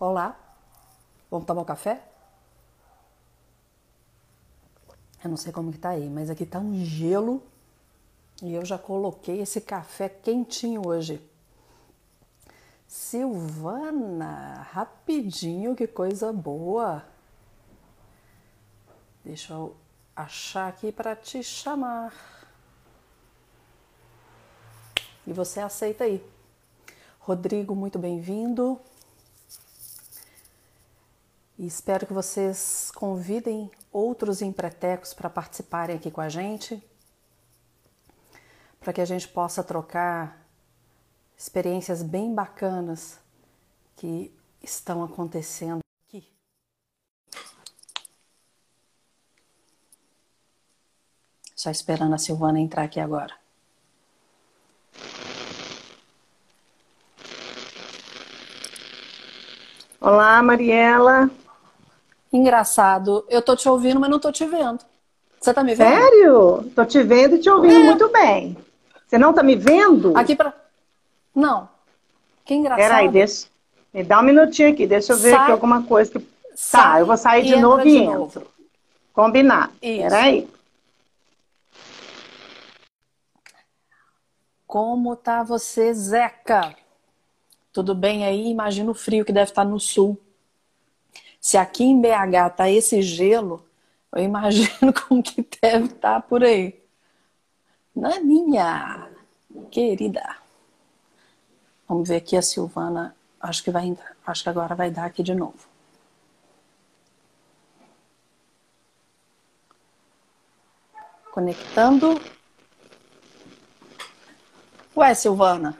Olá, vamos tomar um café? Eu não sei como que tá aí, mas aqui tá um gelo e eu já coloquei esse café quentinho hoje. Silvana, rapidinho, que coisa boa. Deixa eu achar aqui para te chamar. E você aceita aí. Rodrigo, muito bem-vindo. E espero que vocês convidem outros empretecos para participarem aqui com a gente, para que a gente possa trocar experiências bem bacanas que estão acontecendo aqui. Só esperando a Silvana entrar aqui agora. Olá, Mariela. Engraçado, eu tô te ouvindo, mas não tô te vendo. Você tá me vendo? Sério? Tô te vendo e te ouvindo é. muito bem. Você não tá me vendo? Aqui pra. Não. Que engraçado. Peraí, deixa. Me dá um minutinho aqui, deixa eu ver Sai... aqui alguma coisa que. Sai tá, eu vou sair de novo e entro. Novo. Combinado. Isso. Peraí. Como tá você, Zeca? Tudo bem aí? Imagina o frio que deve estar no sul. Se aqui em BH tá esse gelo, eu imagino como que deve estar por aí. Naninha, querida. Vamos ver aqui a Silvana. Acho que vai acho que agora vai dar aqui de novo. Conectando. Ué, Silvana.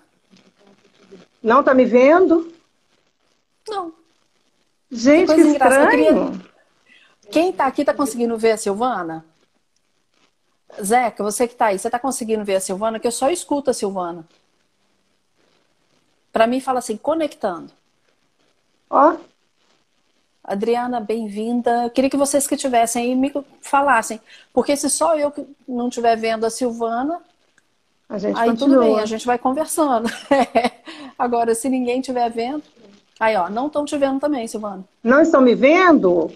Não tá me vendo? Gente, que, que estranho. Queria... Quem tá aqui tá conseguindo ver a Silvana? Zeca, você que tá aí, você tá conseguindo ver a Silvana? Que eu só escuto a Silvana. Para mim fala assim, conectando. Ó. Oh. Adriana, bem-vinda. Queria que vocês que tivessem aí me falassem. Porque se só eu que não estiver vendo a Silvana, a gente aí continua. tudo bem, a gente vai conversando. Agora, se ninguém estiver vendo, Aí, ó, não estão te vendo também, Silvana. Não estão me vendo?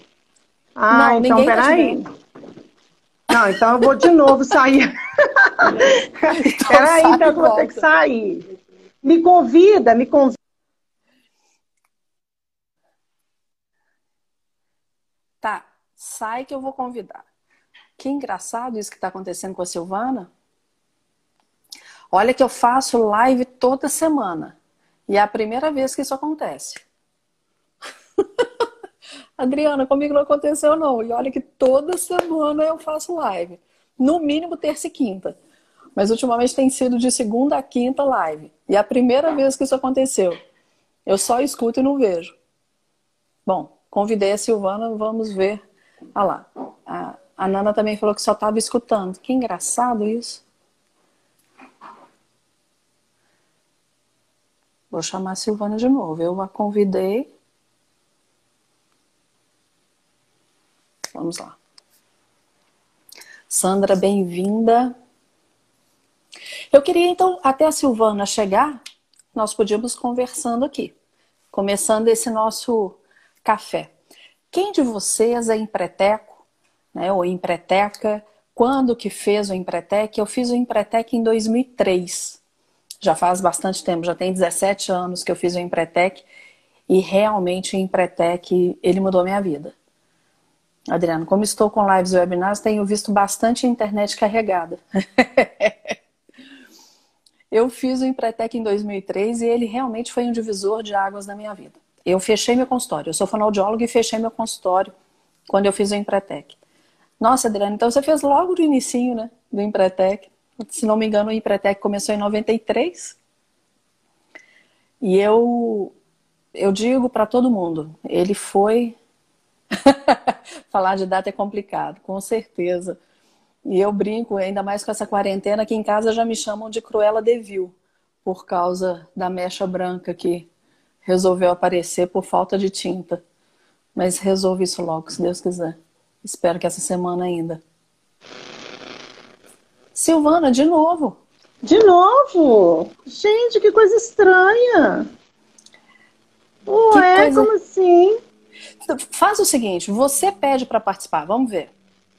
Ah, não, então tá peraí. Tá não, então eu vou de novo sair. então, peraí, então eu vou ter que sair. Me convida, me convida. Tá, sai que eu vou convidar. Que engraçado isso que está acontecendo com a Silvana. Olha que eu faço live toda semana. E é a primeira vez que isso acontece. Adriana, comigo não aconteceu não. E olha que toda semana eu faço live. No mínimo terça e quinta. Mas ultimamente tem sido de segunda a quinta live. E é a primeira vez que isso aconteceu. Eu só escuto e não vejo. Bom, convidei a Silvana, vamos ver. Ah lá. A, a Nana também falou que só estava escutando. Que engraçado isso. Vou chamar a Silvana de novo. Eu a convidei. Vamos lá. Sandra, bem-vinda. Eu queria então, até a Silvana chegar, nós podíamos conversando aqui, começando esse nosso café. Quem de vocês é empreteco, né, ou empreteca? Quando que fez o empretec? Eu fiz o empretec em 2003 já faz bastante tempo, já tem 17 anos que eu fiz o Empretec e realmente o Empretec, ele mudou minha vida. Adriano, como estou com lives e webinars, tenho visto bastante internet carregada. eu fiz o Empretec em 2003 e ele realmente foi um divisor de águas na minha vida. Eu fechei meu consultório, eu sou fonoaudiólogo e fechei meu consultório quando eu fiz o Empretec. Nossa, Adriano, então você fez logo do inicinho, né, do Empretec se não me engano, o Empretec começou em 93. E eu, eu digo para todo mundo, ele foi. Falar de data é complicado, com certeza. E eu brinco, ainda mais com essa quarentena, aqui em casa já me chamam de Cruella de Vil, por causa da mecha branca que resolveu aparecer por falta de tinta. Mas resolve isso logo, se Deus quiser. Espero que essa semana ainda. Silvana, de novo. De novo? Gente, que coisa estranha. Ué, coisa... como assim? sim. Faz o seguinte, você pede para participar, vamos ver.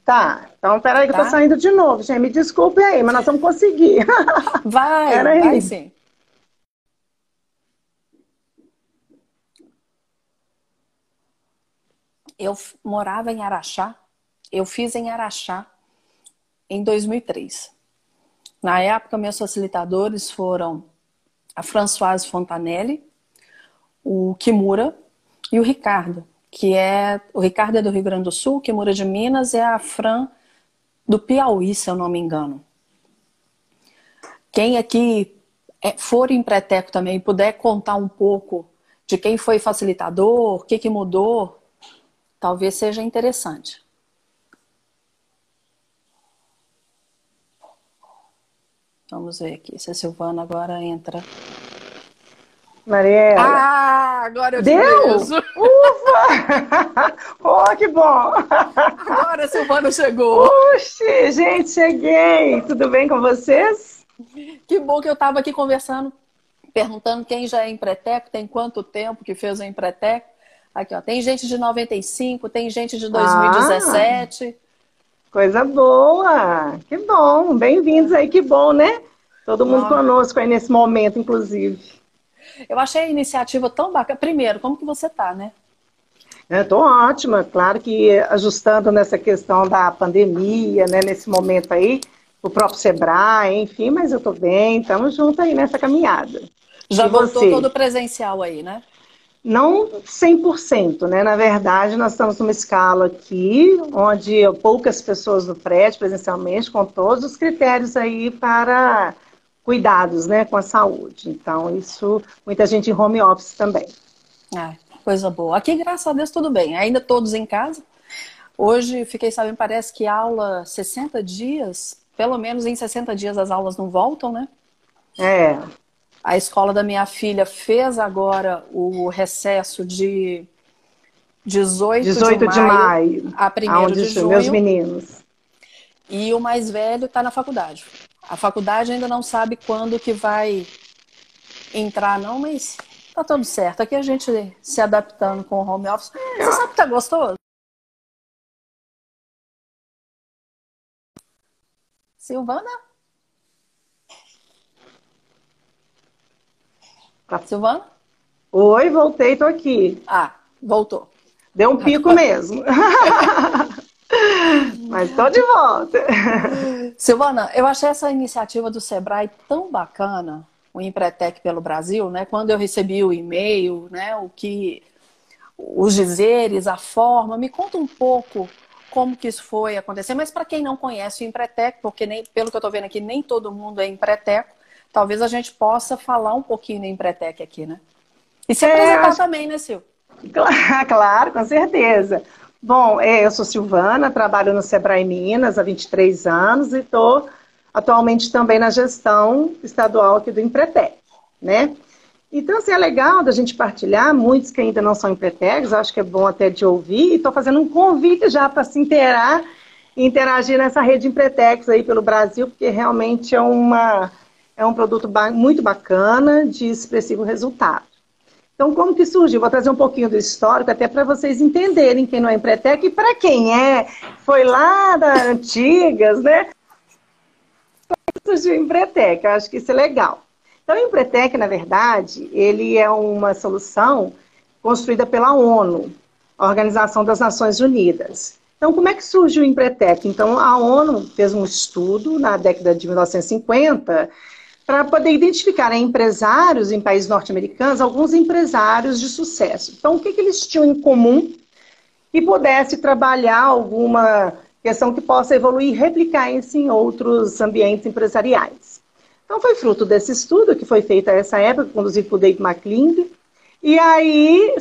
Tá, então peraí que tá? eu tô tá? saindo de novo, gente. Me desculpe aí, mas nós vamos conseguir. Vai, vai sim. Eu morava em Araxá, eu fiz em Araxá em 2003. Na época, meus facilitadores foram a Françoise Fontanelli, o Kimura e o Ricardo que é o Ricardo é do Rio Grande do Sul, que mora de Minas, é a Fran do Piauí, se eu não me engano. Quem aqui é, for em Preteco também puder contar um pouco de quem foi facilitador, o que, que mudou, talvez seja interessante. Vamos ver aqui se a Silvana agora entra. Mariela. Ah, agora eu Deu? Ufa! oh, que bom! Agora a Silvana chegou. Puxa, gente, cheguei. Tudo bem com vocês? Que bom que eu estava aqui conversando, perguntando quem já é empreteco, tem quanto tempo que fez o empreteco. Aqui, ó, tem gente de 95, tem gente de 2017. Ah, coisa boa! Que bom! Bem-vindos aí, que bom, né? Todo mundo conosco aí nesse momento, inclusive. Eu achei a iniciativa tão bacana. Primeiro, como que você está, né? Estou ótima, claro que ajustando nessa questão da pandemia, né, nesse momento aí, o próprio Sebrae, enfim, mas eu estou bem, estamos juntos aí nessa caminhada. Já e voltou você? todo presencial aí, né? Não 100%, né? Na verdade, nós estamos numa escala aqui, onde poucas pessoas no prédio presencialmente, com todos os critérios aí para cuidados né, com a saúde. Então, isso, muita gente em home office também. Ah, coisa boa. Aqui, graças a Deus, tudo bem. Ainda todos em casa. Hoje, fiquei sabendo, parece que aula 60 dias, pelo menos em 60 dias as aulas não voltam, né? É. A escola da minha filha fez agora o recesso de 18, 18 de, maio, de maio a 1 de junho. Meus meninos. E o mais velho está na faculdade. A faculdade ainda não sabe quando que vai entrar, não, mas tá tudo certo. Aqui a gente se adaptando com o home office. Você sabe que tá gostoso? Silvana? Tá. Silvana? Oi, voltei, tô aqui. Ah, voltou. Deu um pico mesmo. Mas estou de volta. Silvana, eu achei essa iniciativa do Sebrae tão bacana, o Empretec pelo Brasil, né? Quando eu recebi o e-mail, né? O que os dizeres, a forma, me conta um pouco como que isso foi acontecer. Mas para quem não conhece o Empretec, porque nem, pelo que eu estou vendo aqui, nem todo mundo é Empreteco, talvez a gente possa falar um pouquinho do Empretec aqui, né? E se é, apresentar acho... também, né, Sil? Claro, claro, com certeza. Bom, é, eu sou Silvana, trabalho no Sebrae Minas há 23 anos e estou atualmente também na gestão estadual aqui do Empretec, né? Então, assim, é legal da gente partilhar, muitos que ainda não são empretecs, acho que é bom até de ouvir, e estou fazendo um convite já para se inteirar e interagir nessa rede Empretex aí pelo Brasil, porque realmente é, uma, é um produto ba muito bacana, de expressivo resultado. Então, como que surgiu? Vou trazer um pouquinho do histórico, até para vocês entenderem quem não é Empretec e para quem é, foi lá das antigas, né? Surgiu Empretec, eu acho que isso é legal. Então, o Empretec, na verdade, ele é uma solução construída pela ONU, a Organização das Nações Unidas. Então, como é que surgiu o Empretec? Então, a ONU fez um estudo na década de 1950 para poder identificar em empresários em países norte-americanos alguns empresários de sucesso. Então, o que, que eles tinham em comum que pudesse trabalhar alguma questão que possa evoluir e replicar isso em outros ambientes empresariais. Então, foi fruto desse estudo que foi feito a essa época, conduzido por Dave McClung, e aí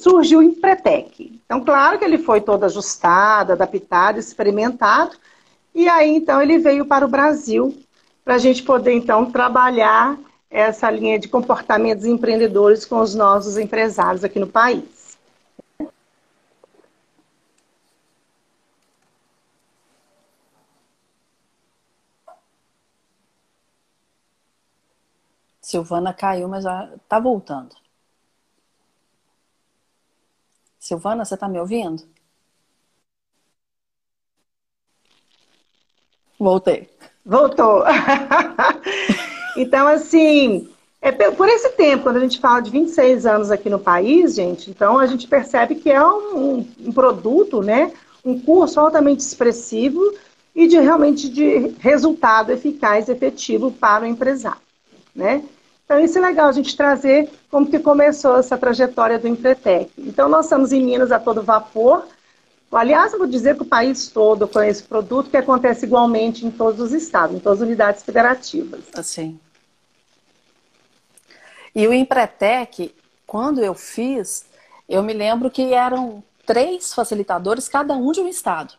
surgiu o Empretec. Então, claro que ele foi todo ajustado, adaptado, experimentado, e aí, então, ele veio para o Brasil para a gente poder, então, trabalhar essa linha de comportamentos empreendedores com os nossos empresários aqui no país. Silvana caiu, mas está voltando. Silvana, você está me ouvindo? Voltei. Voltou. então, assim, é por esse tempo, quando a gente fala de 26 anos aqui no país, gente, então a gente percebe que é um, um produto, né? Um curso altamente expressivo e de realmente de resultado eficaz, efetivo para o empresário, né? Então, isso é legal a gente trazer como que começou essa trajetória do Empretec. Então, nós estamos em Minas a todo vapor. Aliás, vou dizer que o país todo conhece o produto, que acontece igualmente em todos os estados, em todas as unidades federativas. Assim. E o Empretec, quando eu fiz, eu me lembro que eram três facilitadores, cada um de um estado.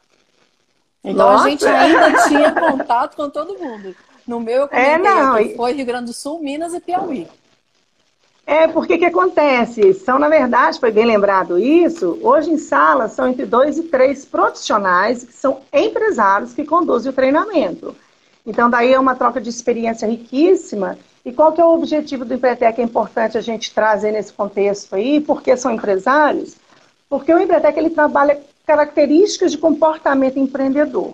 Então Nossa. a gente ainda tinha contato com todo mundo. No meu, eu é, não. foi Rio Grande do Sul, Minas e Piauí. É, porque que acontece? São, na verdade, foi bem lembrado isso, hoje em sala são entre dois e três profissionais que são empresários que conduzem o treinamento. Então, daí é uma troca de experiência riquíssima. E qual que é o objetivo do Empretec? É importante a gente trazer nesse contexto aí, porque são empresários? Porque o Empretec, ele trabalha características de comportamento empreendedor.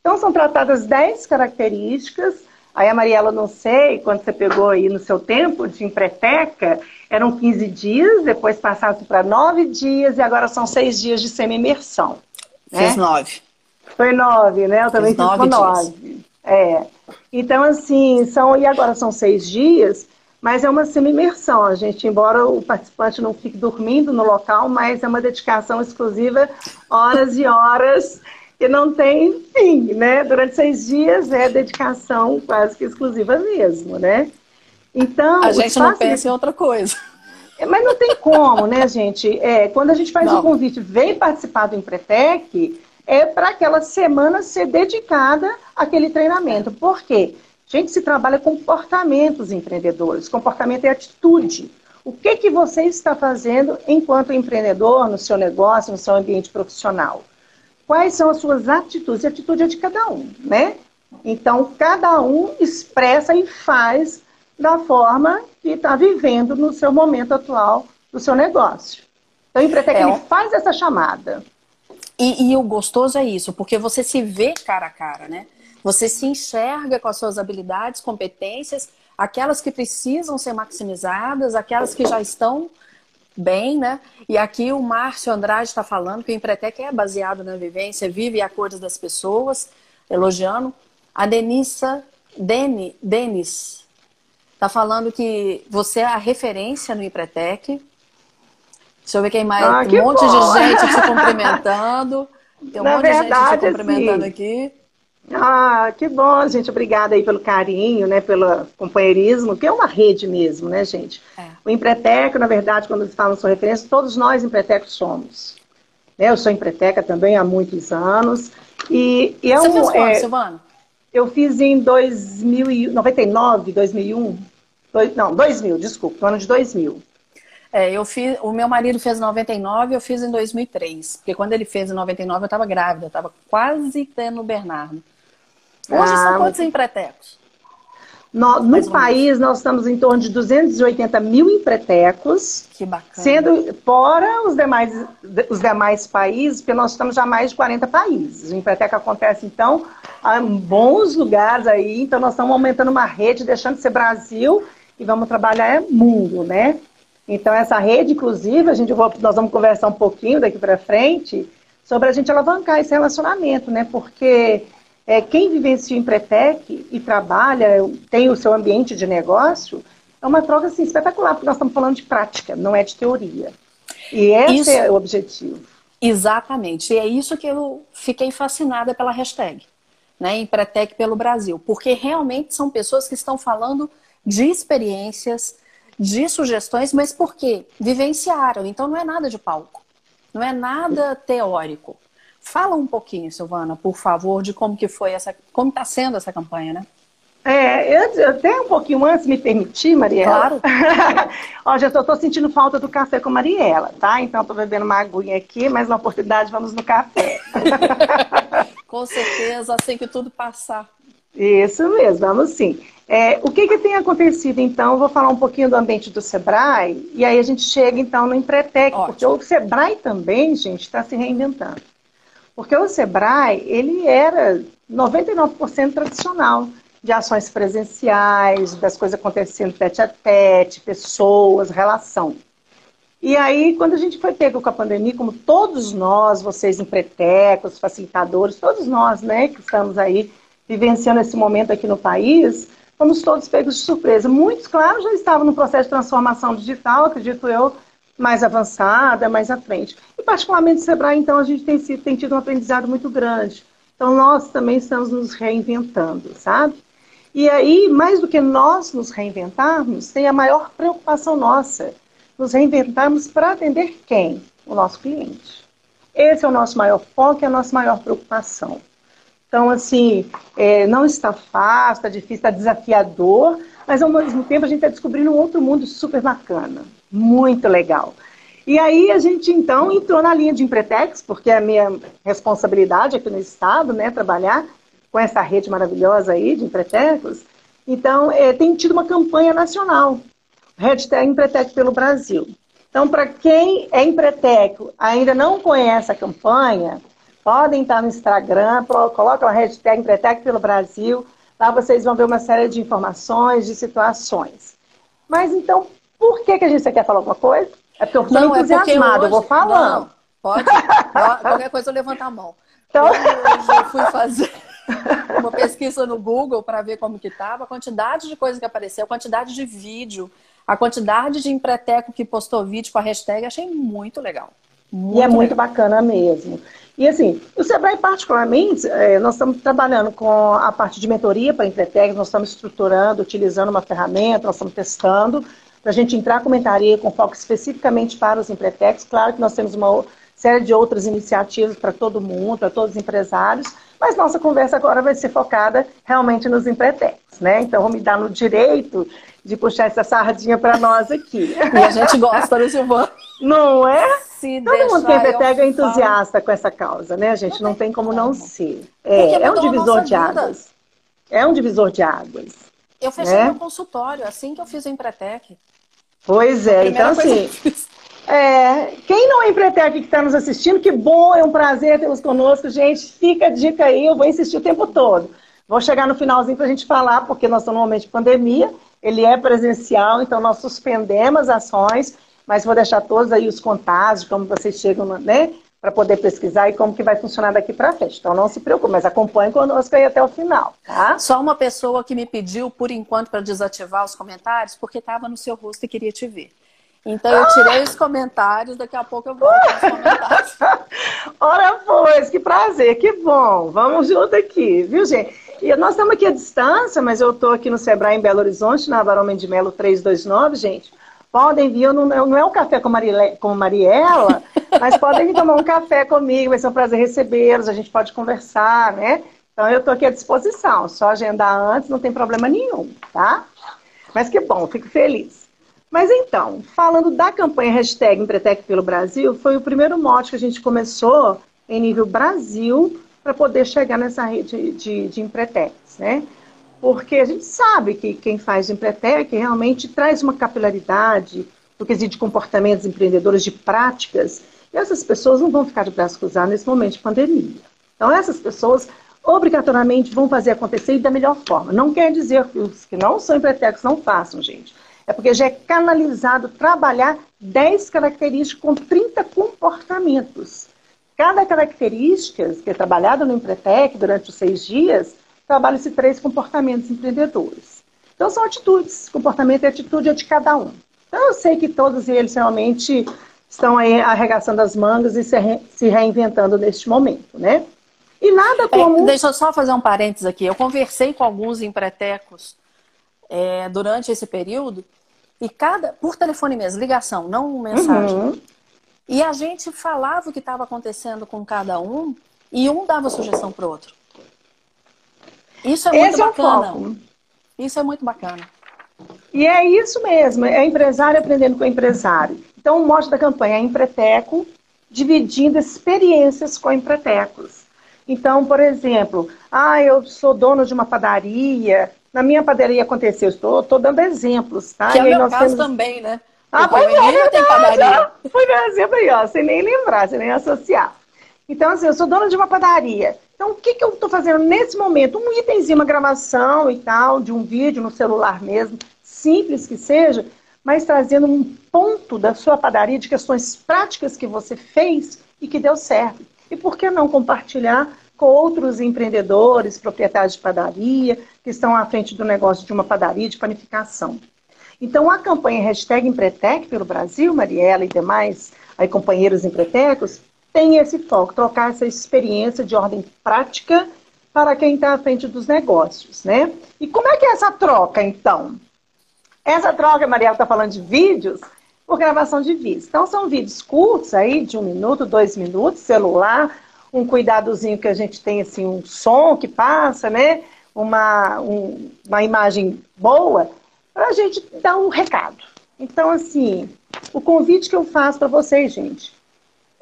Então, são tratadas 10 características Aí a Mariela, não sei, quando você pegou aí no seu tempo de empreteca, eram 15 dias, depois passaram para 9 dias e agora são 6 dias de semi-imersão. Né? Fiz 9. Foi 9, né? Eu também fiz, fiz 9. É. Então, assim, são, e agora são 6 dias, mas é uma semi-imersão. A gente, embora o participante não fique dormindo no local, mas é uma dedicação exclusiva, horas e horas que não tem fim, né? Durante seis dias é dedicação quase que exclusiva mesmo, né? Então. A gente não pensa em outra coisa. É, mas não tem como, né, gente? É, quando a gente faz o um convite, vem participar do Empretec, é para aquela semana ser dedicada àquele treinamento. Por quê? A gente se trabalha com comportamentos empreendedores. Comportamento é atitude. O que, que você está fazendo enquanto empreendedor no seu negócio, no seu ambiente profissional? Quais são as suas atitudes. A atitude é de cada um, né? Então, cada um expressa e faz da forma que está vivendo no seu momento atual do seu negócio. Então, o Empretec é, ele faz essa chamada. E, e, o gostoso é isso, porque você se vê cara a cara, né? Você se enxerga com as suas habilidades, competências, aquelas que precisam ser maximizadas, aquelas que já estão bem, né? E aqui o Márcio Andrade está falando que o Empretec é baseado na vivência, vive a cores das pessoas, elogiando. A Denissa, Deni, Denis, está falando que você é a referência no Empretec. Deixa eu ver quem mais. Ah, um monte bom. de gente te cumprimentando. Tem um na monte verdade, de gente te cumprimentando assim, aqui. Ah, que bom, gente. Obrigada aí pelo carinho, né? Pelo companheirismo, que é uma rede mesmo, né, gente? É. O Empreteco, na verdade, quando eles falam sua referência, todos nós Empretecos somos. Eu sou Empreteca também há muitos anos. E, e é Você fez quando, é, Silvana? Eu fiz em 2099, 2001. Dois, não, 2000, desculpa, no ano de 2000. É, eu fiz, o meu marido fez em 99, eu fiz em 2003. Porque quando ele fez em 99, eu estava grávida, eu estava quase tendo o Bernardo. Hoje ah, são quantos empretecos? No, no país, nós estamos em torno de 280 mil empretecos. Que bacana. Sendo fora os demais, os demais países, porque nós estamos já mais de 40 países. O empreteco acontece, então, em bons lugares aí. Então, nós estamos aumentando uma rede, deixando de ser Brasil e vamos trabalhar é mundo, né? Então, essa rede, inclusive, a gente, nós vamos conversar um pouquinho daqui para frente sobre a gente alavancar esse relacionamento, né? Porque é, quem vivencia em Empretec e trabalha, tem o seu ambiente de negócio, é uma troca assim, espetacular, porque nós estamos falando de prática, não é de teoria. E esse isso, é o objetivo. Exatamente. E é isso que eu fiquei fascinada pela hashtag, né? Empretec pelo Brasil. Porque realmente são pessoas que estão falando de experiências, de sugestões, mas por quê? Vivenciaram. Então não é nada de palco. Não é nada teórico. Fala um pouquinho, Silvana, por favor, de como que foi essa, como está sendo essa campanha, né? É, eu, até um pouquinho antes, me permitir, Mariela. Claro. Ó, já estou sentindo falta do café com Mariela, tá? Então estou bebendo uma aguinha aqui, mas na oportunidade vamos no café. com certeza, assim que tudo passar. Isso mesmo, vamos sim. É, o que, que tem acontecido, então? Eu vou falar um pouquinho do ambiente do Sebrae, e aí a gente chega, então, no Empretec, Ótimo. porque o Sebrae também, gente, está se reinventando. Porque o Sebrae, ele era 99% tradicional, de ações presenciais, das coisas acontecendo tete a tete, pessoas, relação. E aí, quando a gente foi pego com a pandemia, como todos nós, vocês empretecos, facilitadores, todos nós, né, que estamos aí vivenciando esse momento aqui no país, fomos todos pegos de surpresa. Muitos, claro, já estavam no processo de transformação digital, acredito eu, mais avançada, mais à frente. E particularmente o Sebrae, então, a gente tem, tem tido um aprendizado muito grande. Então, nós também estamos nos reinventando, sabe? E aí, mais do que nós nos reinventarmos, tem a maior preocupação nossa, nos reinventarmos para atender quem? O nosso cliente. Esse é o nosso maior foco, é a nossa maior preocupação. Então, assim, é, não está fácil, está difícil, está desafiador, mas ao mesmo tempo a gente está descobrindo um outro mundo super bacana, muito legal. E aí a gente então entrou na linha de Empretex, porque é a minha responsabilidade aqui no estado, né, trabalhar com essa rede maravilhosa aí de Empretecos. Então, é, tem tido uma campanha nacional, hashtag Empretec pelo Brasil. Então, para quem é Empreteco, ainda não conhece a campanha, Podem estar no Instagram, coloca a hashtag Empretec pelo Brasil. Lá vocês vão ver uma série de informações, de situações. Mas então, por que, que a gente quer falar alguma coisa? É porque eu estou é entusiasmada, é hoje... eu vou falando. Não, pode. Qualquer coisa eu levanto a mão. Então... Hoje eu fui fazer uma pesquisa no Google para ver como que estava, a quantidade de coisa que apareceu, a quantidade de vídeo, a quantidade de empreteco que postou vídeo com a hashtag, achei muito legal. Muito e é legal. muito bacana mesmo. E assim, o Sebrae particularmente, é, nós estamos trabalhando com a parte de mentoria para a Empretec, nós estamos estruturando, utilizando uma ferramenta, nós estamos testando, para a gente entrar com mentoria com foco especificamente para os Empretecs. Claro que nós temos uma série de outras iniciativas para todo mundo, para todos os empresários, mas nossa conversa agora vai ser focada realmente nos Empretecs, né? Então, vou me dar no direito de puxar essa sardinha para nós aqui. E a gente gosta, né, Silvana? Não é? Se Todo mundo que é é entusiasta falo... com essa causa, né, gente? Não, não tem como, como não ser. É, é um divisor de águas. É um divisor de águas. Eu fechei né? meu consultório assim que eu fiz o Empretec. Pois é, então assim. É, quem não é Empretec que está nos assistindo, que bom, é um prazer tê-los conosco, gente. Fica a dica aí, eu vou insistir o tempo todo. Vou chegar no finalzinho para a gente falar, porque nós estamos no momento de pandemia, ele é presencial, então nós suspendemos ações, mas vou deixar todos aí os contatos, como vocês chegam, né? Para poder pesquisar e como que vai funcionar daqui para frente. Então não se preocupe, mas acompanhe conosco aí até o final, tá? Só uma pessoa que me pediu, por enquanto, para desativar os comentários, porque estava no seu rosto e queria te ver. Então eu tirei os comentários, daqui a pouco eu volto os comentários. Ora, pois, que prazer, que bom. Vamos junto aqui, viu, gente? E nós estamos aqui à distância, mas eu estou aqui no Sebrae em Belo Horizonte, na Barão de Melo 329, gente. Podem vir, não, não é um café com, Marile, com Mariela, mas podem vir tomar um café comigo, vai ser um prazer recebê-los, a gente pode conversar, né? Então eu estou aqui à disposição, só agendar antes, não tem problema nenhum, tá? Mas que bom, fico feliz. Mas então, falando da campanha hashtag Empretec pelo Brasil, foi o primeiro mote que a gente começou em nível Brasil para poder chegar nessa rede de, de Empretecs, né? Porque a gente sabe que quem faz Empretec realmente traz uma capilaridade do quesito de comportamentos empreendedores, de práticas, e essas pessoas não vão ficar de braços cruzados nesse momento de pandemia. Então, essas pessoas obrigatoriamente vão fazer acontecer e da melhor forma. Não quer dizer que os que não são empretecos não façam, gente. É porque já é canalizado trabalhar 10 características com 30 comportamentos. Cada característica que é trabalhada no Empretec durante os seis dias, trabalha-se três comportamentos empreendedores. Então, são atitudes. Comportamento e atitude é de cada um. Então, eu sei que todos eles realmente estão aí arregaçando as mangas e se, re, se reinventando neste momento, né? E nada é, como... É, deixa eu só fazer um parênteses aqui. Eu conversei com alguns empretecos é, durante esse período e cada... Por telefone mesmo, ligação, não mensagem. Uhum. E a gente falava o que estava acontecendo com cada um e um dava sugestão para o outro. Isso é muito Esse bacana. É isso é muito bacana. E é isso mesmo, é empresário aprendendo com empresário. Então, o mote da campanha é Empreteco, dividindo experiências com empretecos. Então, por exemplo, ah, eu sou dono de uma padaria na minha padaria aconteceu, estou, dando exemplos, tá? Que é o meu caso temos... também, né? Ah, pois é, tem padaria. Foi meu exemplo aí, ó, sem nem lembrar, sem nem associar. Então, assim, eu sou dona de uma padaria. Então, o que, que eu estou fazendo nesse momento? Um itemzinho, uma gravação e tal, de um vídeo no celular mesmo, simples que seja, mas trazendo um ponto da sua padaria de questões práticas que você fez e que deu certo. E por que não compartilhar com outros empreendedores, proprietários de padaria, que estão à frente do negócio de uma padaria de panificação? Então, a campanha hashtag Empretec pelo Brasil, Mariela e demais aí, companheiros empretecos, tem esse foco, trocar essa experiência de ordem prática para quem está à frente dos negócios, né? E como é que é essa troca, então? Essa troca, Mariela está falando de vídeos, por gravação de vídeos. Então, são vídeos curtos aí, de um minuto, dois minutos, celular, um cuidadozinho que a gente tem, assim, um som que passa, né? Uma, um, uma imagem boa, para a gente dar um recado. Então, assim, o convite que eu faço para vocês, gente,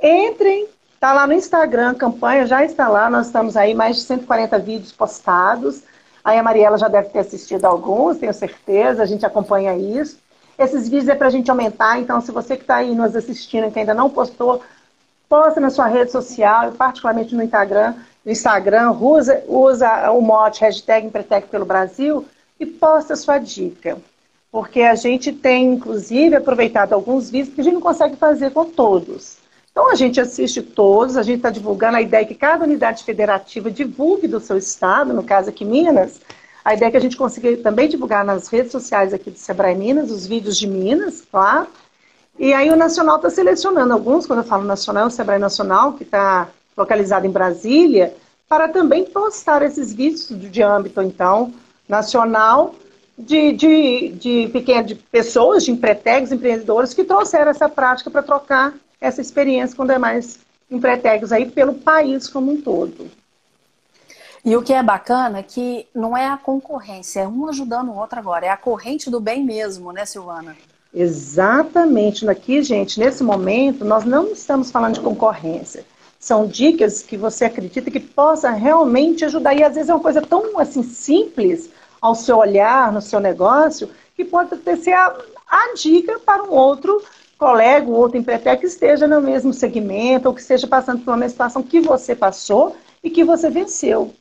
entrem, tá lá no Instagram, campanha já está lá, nós estamos aí mais de 140 vídeos postados. Aí a Mariela já deve ter assistido alguns, tenho certeza, a gente acompanha isso. Esses vídeos é para a gente aumentar, então se você que está aí nos assistindo, que ainda não postou, posta na sua rede social, particularmente no Instagram, no Instagram, usa, usa o mote hashtag Empretec pelo Brasil e posta a sua dica. Porque a gente tem, inclusive, aproveitado alguns vídeos que a gente não consegue fazer com todos. Então a gente assiste todos, a gente está divulgando a ideia que cada unidade federativa divulgue do seu estado, no caso aqui Minas, a ideia é que a gente consiga também divulgar nas redes sociais aqui do Sebrae Minas, os vídeos de Minas, claro. E aí o Nacional está selecionando alguns, quando eu falo Nacional, o Sebrae Nacional, que está localizado em Brasília, para também postar esses vídeos de âmbito, então, nacional, de, de, de pequenas de pessoas, de empretégos, empreendedores, que trouxeram essa prática para trocar essa experiência com demais empretégos aí pelo país como um todo. E o que é bacana é que não é a concorrência, é um ajudando o outro agora, é a corrente do bem mesmo, né, Silvana? Exatamente. Aqui, gente, nesse momento, nós não estamos falando de concorrência. São dicas que você acredita que possa realmente ajudar. E às vezes é uma coisa tão assim simples ao seu olhar, no seu negócio, que pode ser a, a dica para um outro colega, um outro empresário que esteja no mesmo segmento ou que esteja passando por uma mesma situação que você passou e que você venceu.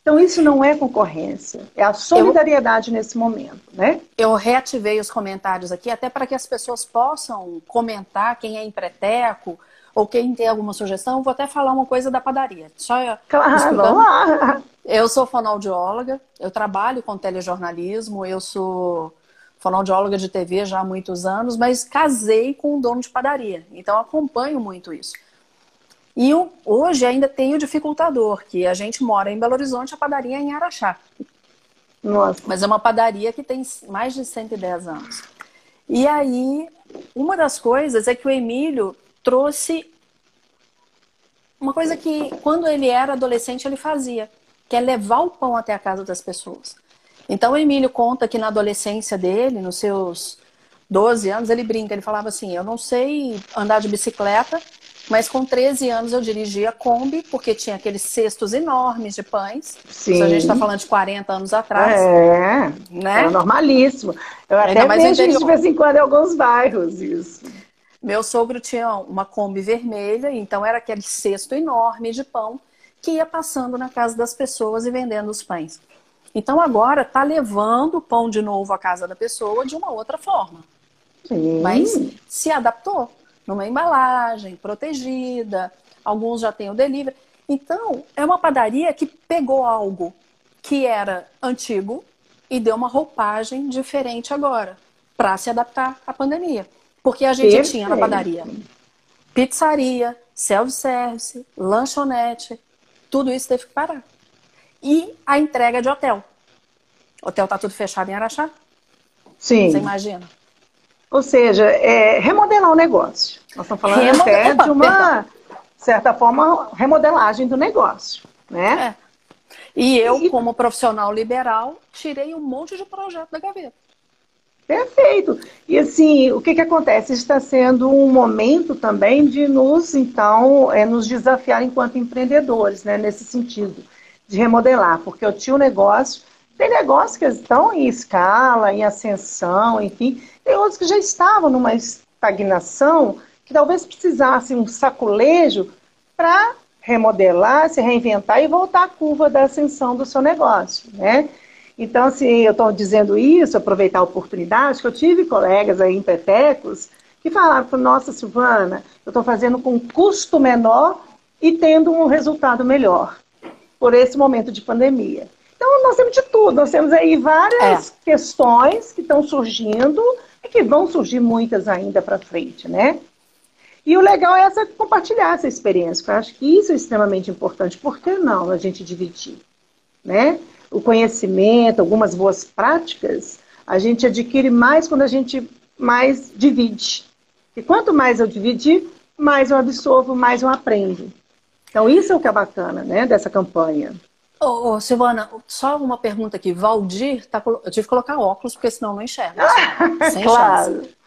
Então, isso não é concorrência, é a solidariedade eu, nesse momento, né? Eu reativei os comentários aqui, até para que as pessoas possam comentar quem é empreteco ou quem tem alguma sugestão. Vou até falar uma coisa da padaria. Só claro, vamos lá. Eu sou fonoaudióloga, eu trabalho com telejornalismo, eu sou fonoaudióloga de TV já há muitos anos, mas casei com um dono de padaria, então acompanho muito isso. E eu, hoje ainda tenho o dificultador, que a gente mora em Belo Horizonte, a padaria é em Araxá. Nossa. Mas é uma padaria que tem mais de 110 anos. E aí, uma das coisas é que o Emílio trouxe uma coisa que, quando ele era adolescente, ele fazia, que é levar o pão até a casa das pessoas. Então, o Emílio conta que na adolescência dele, nos seus 12 anos, ele brinca, ele falava assim: Eu não sei andar de bicicleta, mas com 13 anos eu dirigia Kombi, porque tinha aqueles cestos enormes de pães. Sim. Isso a gente está falando de 40 anos atrás. É, né? é normalíssimo. Eu até vejo isso de vez em quando em alguns bairros, isso. Meu sogro tinha uma Kombi vermelha, então era aquele cesto enorme de pão que ia passando na casa das pessoas e vendendo os pães. Então agora está levando o pão de novo à casa da pessoa de uma outra forma. Sim. Mas se adaptou numa embalagem protegida, alguns já têm o delivery. Então, é uma padaria que pegou algo que era antigo e deu uma roupagem diferente agora, para se adaptar à pandemia. Porque a gente Perfeito. tinha na padaria pizzaria, self-service, lanchonete, tudo isso teve que parar e a entrega de hotel. O hotel está tudo fechado em Araxá? Sim. Você imagina? Ou seja, é remodelar o negócio. Nós estamos falando Remodel... até de uma, certa forma, remodelagem do negócio, né? É. E eu, e... como profissional liberal, tirei um monte de projeto da gaveta. Perfeito. E assim, o que, que acontece? Está sendo um momento também de nos, então, é, nos desafiar enquanto empreendedores, né, nesse sentido de remodelar, porque eu tinha um negócio Tem negócios que estão em escala, em ascensão, enfim. Tem outros que já estavam numa estagnação, que talvez precisassem um saculejo para remodelar, se reinventar e voltar à curva da ascensão do seu negócio, né? Então, assim, eu estou dizendo isso, aproveitar a oportunidade, que eu tive colegas aí em Petecos que falaram, nossa, Silvana, eu estou fazendo com custo menor e tendo um resultado melhor por esse momento de pandemia. Então, nós temos de tudo. Nós temos aí várias é. questões que estão surgindo e que vão surgir muitas ainda para frente, né? E o legal é essa, compartilhar essa experiência, eu acho que isso é extremamente importante. Por que não a gente dividir? Né? O conhecimento, algumas boas práticas, a gente adquire mais quando a gente mais divide. E quanto mais eu dividir, mais eu absorvo, mais eu aprendo. Então, isso é o que é bacana, né, dessa campanha. Ô, ô, Silvana, só uma pergunta aqui. Valdir, tá, eu tive que colocar óculos, porque senão não enxerga. Sem claro. chance.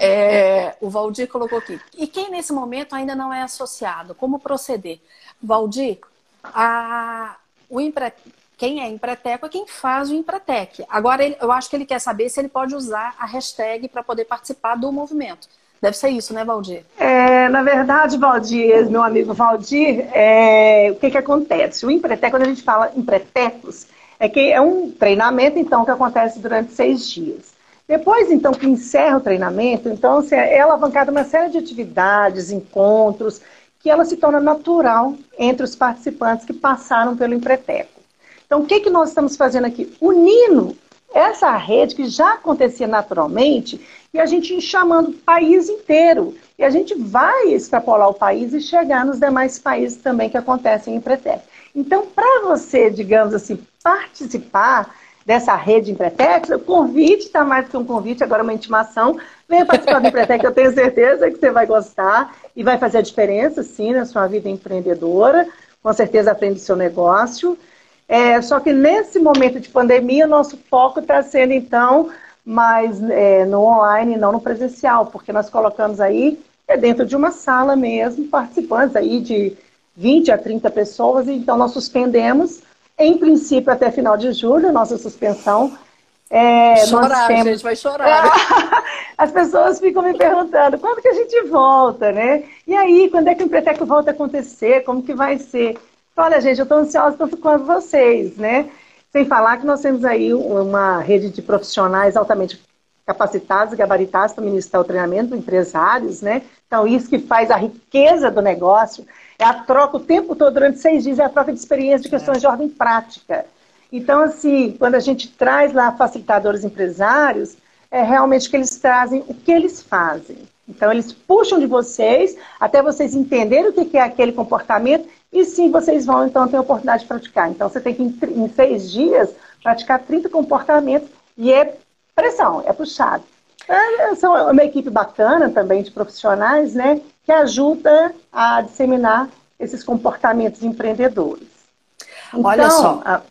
É, o Valdir colocou aqui. E quem nesse momento ainda não é associado, como proceder? Valdir, a, o empre, quem é empreteco é quem faz o empretec. Agora, ele, eu acho que ele quer saber se ele pode usar a hashtag para poder participar do movimento. Deve ser isso, né, Valdir? É, na verdade, Valdir, meu amigo Valdir, é, o que, que acontece? O empretec, quando a gente fala empretecos, é que é um treinamento, então, que acontece durante seis dias. Depois, então, que encerra o treinamento, então, assim, é alavancada uma série de atividades, encontros, que ela se torna natural entre os participantes que passaram pelo empreteco. Então, o que, que nós estamos fazendo aqui? Unindo essa rede que já acontecia naturalmente e a gente chamando o país inteiro. E a gente vai extrapolar o país e chegar nos demais países também que acontecem em Empretec. Então, para você, digamos assim, participar dessa rede Empretec, o convite está mais que um convite, agora é uma intimação. Venha participar do Empretec, eu tenho certeza que você vai gostar e vai fazer a diferença, sim, na sua vida empreendedora. Com certeza aprende o seu negócio. É, só que nesse momento de pandemia, nosso foco está sendo, então, mais é, no online, não no presencial, porque nós colocamos aí é dentro de uma sala mesmo, participantes aí de 20 a 30 pessoas, então nós suspendemos, em princípio, até final de julho, nossa suspensão. É, chorar, temos... gente, vai chorar. As pessoas ficam me perguntando, quando que a gente volta, né? E aí, quando é que o Empreteco volta a acontecer? Como que vai ser? Olha, gente, eu estou ansiosa para ficar com vocês, né? Sem falar que nós temos aí uma rede de profissionais altamente capacitados, gabaritados para ministrar o treinamento, empresários, né? Então, isso que faz a riqueza do negócio é a troca o tempo todo, durante seis dias, é a troca de experiência de questões de ordem prática. Então, assim, quando a gente traz lá facilitadores empresários, é realmente que eles trazem o que eles fazem. Então, eles puxam de vocês até vocês entenderem o que é aquele comportamento e sim, vocês vão então ter a oportunidade de praticar. Então, você tem que, em seis dias, praticar 30 comportamentos e é pressão, é puxado. É, são uma equipe bacana também de profissionais, né, que ajuda a disseminar esses comportamentos empreendedores. Então, Olha só, ah.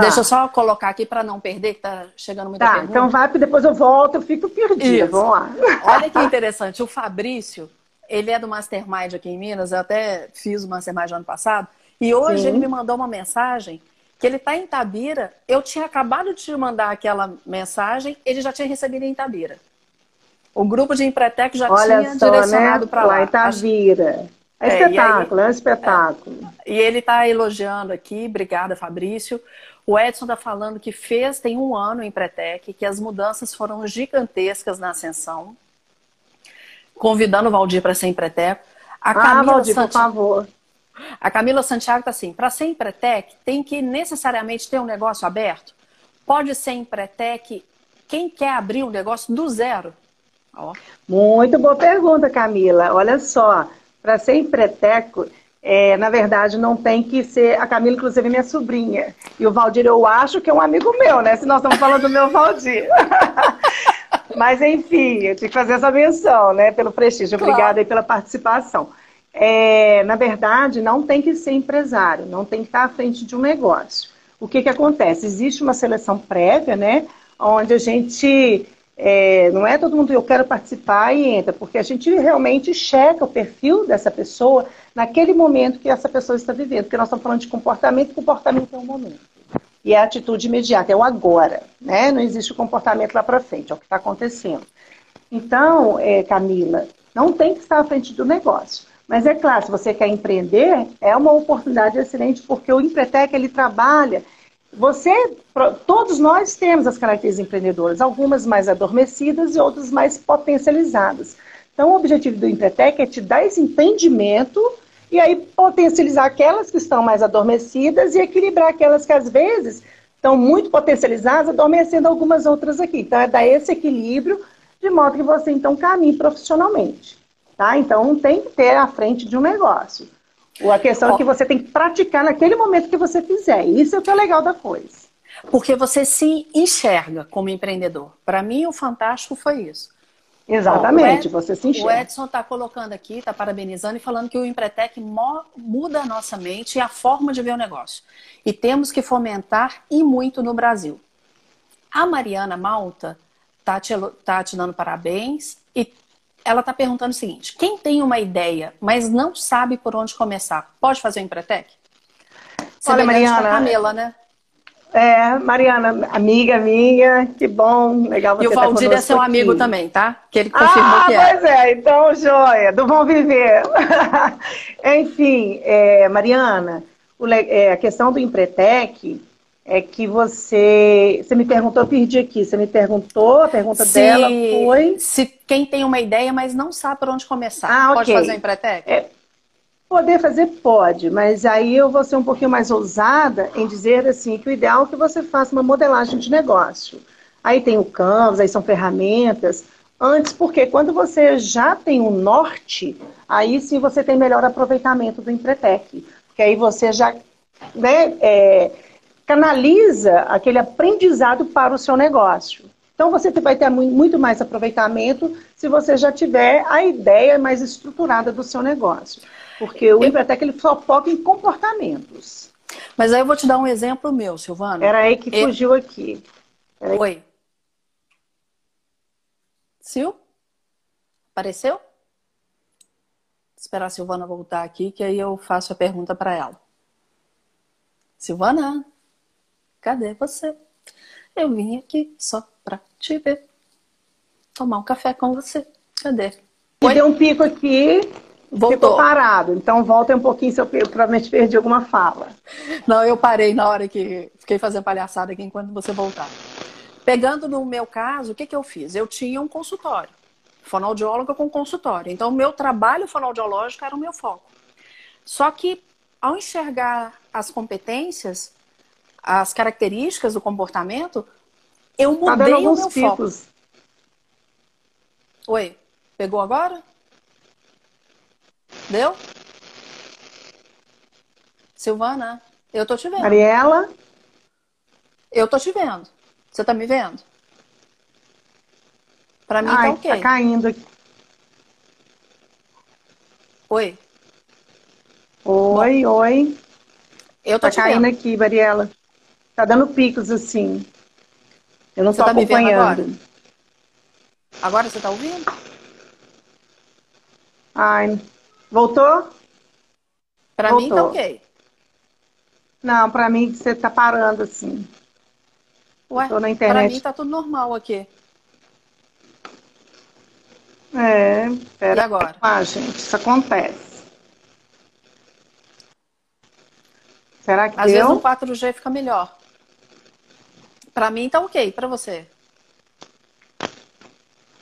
Deixa eu só colocar aqui para não perder, que está chegando muita tá, pergunta. Então vai, depois eu volto, eu fico perdida. Vamos lá. Olha que interessante. O Fabrício, ele é do Mastermind aqui em Minas. Eu até fiz o Mastermind ano passado. E hoje Sim. ele me mandou uma mensagem que ele está em Tabira. Eu tinha acabado de te mandar aquela mensagem, ele já tinha recebido em Tabira. O grupo de Empretec já Olha tinha só, direcionado né? para lá. Lá em Tabira. É, é espetáculo, aí, é um espetáculo. É. E ele está elogiando aqui, obrigada, Fabrício. O Edson está falando que fez, tem um ano em Pretec, que as mudanças foram gigantescas na ascensão. Convidando o Valdir para ser em Preteco. A ah, Camila ah, Valdir, por favor. A Camila Santiago está assim, para ser em Pretec, tem que necessariamente ter um negócio aberto? Pode ser em Pretec quem quer abrir um negócio do zero? Ó. Muito boa pergunta, Camila. Olha só, para ser em Preteco, é, na verdade, não tem que ser. A Camila, inclusive, é minha sobrinha. E o Valdir, eu acho que é um amigo meu, né? Se nós estamos falando do meu Valdir. Mas, enfim, eu tinha que fazer essa menção, né? Pelo prestígio. Obrigada claro. aí pela participação. É, na verdade, não tem que ser empresário, não tem que estar à frente de um negócio. O que, que acontece? Existe uma seleção prévia, né? Onde a gente é, não é todo mundo eu quero participar e entra, porque a gente realmente checa o perfil dessa pessoa naquele momento que essa pessoa está vivendo, porque nós estamos falando de comportamento, comportamento é um momento. E é a atitude imediata, é o agora, né? Não existe o comportamento lá para frente, é o que está acontecendo. Então, é, Camila, não tem que estar à frente do negócio. Mas é claro, se você quer empreender, é uma oportunidade excelente, porque o Empretec, ele trabalha você, todos nós temos as características empreendedoras, algumas mais adormecidas e outras mais potencializadas. Então, o objetivo do Empretec é te dar esse entendimento e aí potencializar aquelas que estão mais adormecidas e equilibrar aquelas que às vezes estão muito potencializadas, adormecendo algumas outras aqui. Então, é dar esse equilíbrio de modo que você então caminhe profissionalmente. Tá? Então, tem que ter à frente de um negócio. A questão é que você tem que praticar naquele momento que você fizer. Isso é o que é legal da coisa. Porque você se enxerga como empreendedor. Para mim, o fantástico foi isso. Exatamente, você se enxerga. O Edson está colocando aqui, está parabenizando e falando que o Empretec muda a nossa mente e a forma de ver o negócio. E temos que fomentar e muito no Brasil. A Mariana Malta está te, tá te dando parabéns e ela está perguntando o seguinte: quem tem uma ideia, mas não sabe por onde começar, pode fazer o Empretec? Olha, Mariana. Camila, né? É, Mariana, amiga minha, que bom, legal você E o Valdir tá é seu aqui. amigo também, tá? Que ele confirmou ah, que é. Pois é, então, joia, do Bom Viver. Enfim, é, Mariana, o, é, a questão do Empretec é que você. Você me perguntou, eu perdi aqui. Você me perguntou, a pergunta se, dela foi. Se quem tem uma ideia, mas não sabe por onde começar. Ah, pode okay. fazer o Empretec? É, poder fazer, pode, mas aí eu vou ser um pouquinho mais ousada em dizer assim que o ideal é que você faça uma modelagem de negócio. Aí tem o Canvas, aí são ferramentas. Antes, porque quando você já tem um norte, aí sim você tem melhor aproveitamento do Empretec. Porque aí você já né, é, canaliza aquele aprendizado para o seu negócio. Então você vai ter muito mais aproveitamento se você já tiver a ideia mais estruturada do seu negócio. Porque o Empretec ele só foca em comportamentos. Mas aí eu vou te dar um exemplo meu, Silvana. Era aí que fugiu aqui. Era Oi. Aí... Sil? Apareceu? Vou esperar a Silvana voltar aqui, que aí eu faço a pergunta para ela. Silvana? Cadê você? Eu vim aqui só pra te ver. Tomar um café com você. Cadê? Me deu um pico aqui. Voltou. Ficou parado. Então volta um pouquinho se eu, eu provavelmente perdi alguma fala. Não, eu parei na hora que fiquei fazendo palhaçada aqui enquanto você voltar. Pegando no meu caso, o que, que eu fiz? Eu tinha um consultório. Fonoaudióloga com consultório. Então, o meu trabalho fonoaudiológico era o meu foco. Só que, ao enxergar as competências, as características do comportamento, eu tá mudei tá o meu picos. foco. Oi, pegou agora? Deu? Silvana, eu tô te vendo. Mariela? Eu tô te vendo. Você tá me vendo? Pra mim Ai, tá ok. Tá caindo aqui. Oi. Oi, Bom, oi. Eu tô tá caindo vendo. aqui, Mariela. Tá dando picos assim. Eu não você tô tá acompanhando. agora? agora você tá ouvindo? Ai, voltou? Voltou. mim tá ok. Não, pra mim você tá parando assim. Ué, tô na internet. pra mim tá tudo normal aqui. É, pera. E agora? Ah, gente, isso acontece. Será que Às deu? vezes no 4G fica melhor. Para mim tá ok, para você?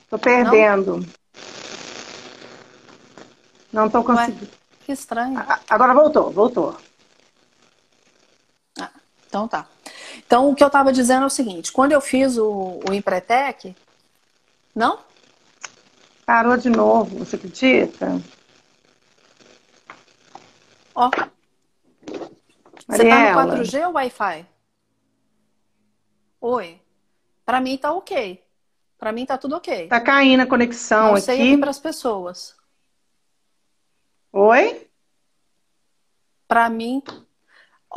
Tô perdendo. Não, Não tô conseguindo. Ué, que estranho. Agora voltou, voltou. Ah, então tá. Então o que eu estava dizendo é o seguinte: quando eu fiz o, o Empretec, não? Parou de novo, você acredita? Ó. Você tá no 4G ou Wi-Fi? Oi. Para mim tá ok. Para mim tá tudo ok. Tá caindo a conexão Não aqui. sei aqui para as pessoas. Oi? Para mim,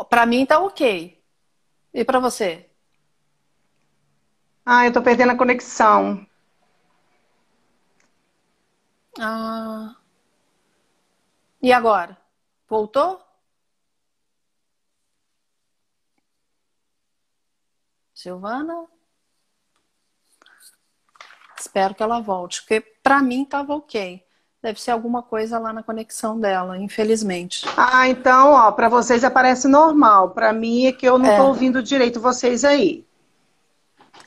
para mim tá ok. E para você? Ah, eu tô perdendo a conexão. Ah. E agora? Voltou? Silvana? Espero que ela volte, porque para mim estava ok. Deve ser alguma coisa lá na conexão dela, infelizmente. Ah, então, ó, para vocês aparece normal. Para mim é que eu não é. ouvindo direito vocês aí.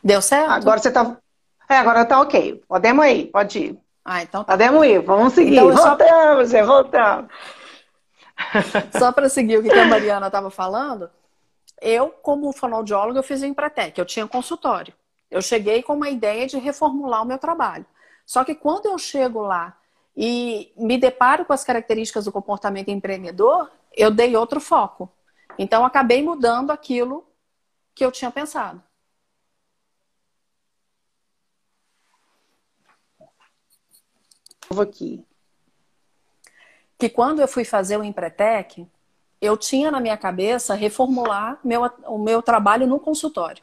Deu certo? Agora você tá. É, agora tá ok. Podemos ir, pode ir. Ah, então tá. Podemos ir, vamos seguir. Então, voltamos, só... voltamos. Só para seguir o que a Mariana estava falando, eu, como fonoaudióloga, eu fiz o Empretec, eu tinha consultório. Eu cheguei com uma ideia de reformular o meu trabalho. Só que quando eu chego lá e me deparo com as características do comportamento empreendedor, eu dei outro foco. Então, acabei mudando aquilo que eu tinha pensado. Aqui. Que quando eu fui fazer o Empretec, eu tinha na minha cabeça reformular meu, o meu trabalho no consultório.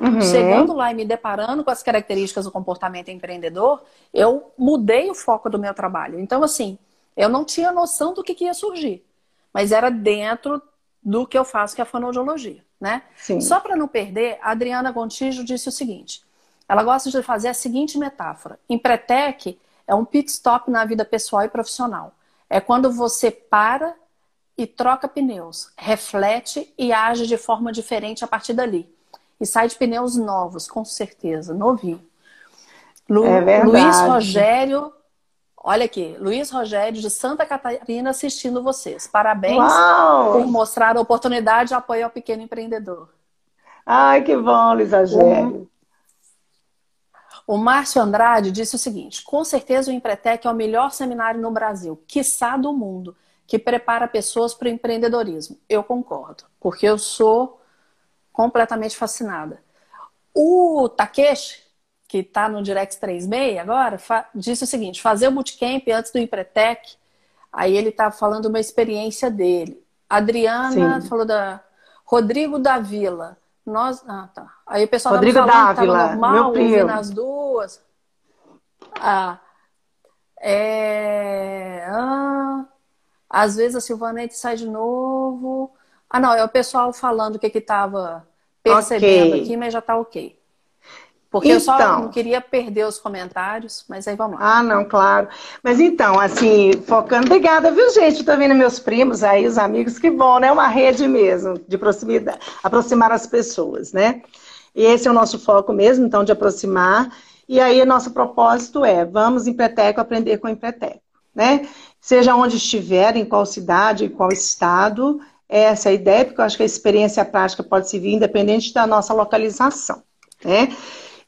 Uhum. Chegando lá e me deparando com as características do comportamento empreendedor, eu mudei o foco do meu trabalho. Então, assim, eu não tinha noção do que, que ia surgir, mas era dentro do que eu faço, que é a fonoaudiologia, né? Sim. Só para não perder, a Adriana Gontijo disse o seguinte: ela gosta de fazer a seguinte metáfora: Empretec é um pit stop na vida pessoal e profissional. É quando você para e troca pneus, reflete e age de forma diferente a partir dali e sai de pneus novos, com certeza, novinho. Lu, é Luiz Rogério, olha aqui, Luiz Rogério de Santa Catarina assistindo vocês. Parabéns Uau! por mostrar a oportunidade de apoio ao pequeno empreendedor. Ai, que bom, Luiz Rogério. O Márcio Andrade disse o seguinte: com certeza o Empretec é o melhor seminário no Brasil, quiçá do mundo, que prepara pessoas para o empreendedorismo. Eu concordo, porque eu sou completamente fascinada. O Takeshi, que está no Direct 36 agora, disse o seguinte: fazer o bootcamp antes do Empretec, aí ele está falando uma experiência dele. Adriana Sim. falou da Rodrigo da Vila. Nós, ah, tá. Aí o pessoal Rodrigo falando Dávila, normal, meu primo. nas duas. Ah, é... ah, às vezes a Silvanete sai de novo. Ah, não, é o pessoal falando o que que estava percebendo okay. aqui, mas já está ok. Porque então, eu só então. não queria perder os comentários, mas aí vamos lá. Ah, não, claro. Mas então, assim, focando, obrigada, viu, gente? Tô vendo meus primos aí, os amigos, que bom, né? Uma rede mesmo de proximidade, aproximar as pessoas, né? E esse é o nosso foco mesmo, então, de aproximar. E aí, nosso propósito é, vamos em Preteco aprender com o Empreteco, né? Seja onde estiver, em qual cidade, em qual estado, essa é a ideia, porque eu acho que a experiência prática pode servir independente da nossa localização. Né?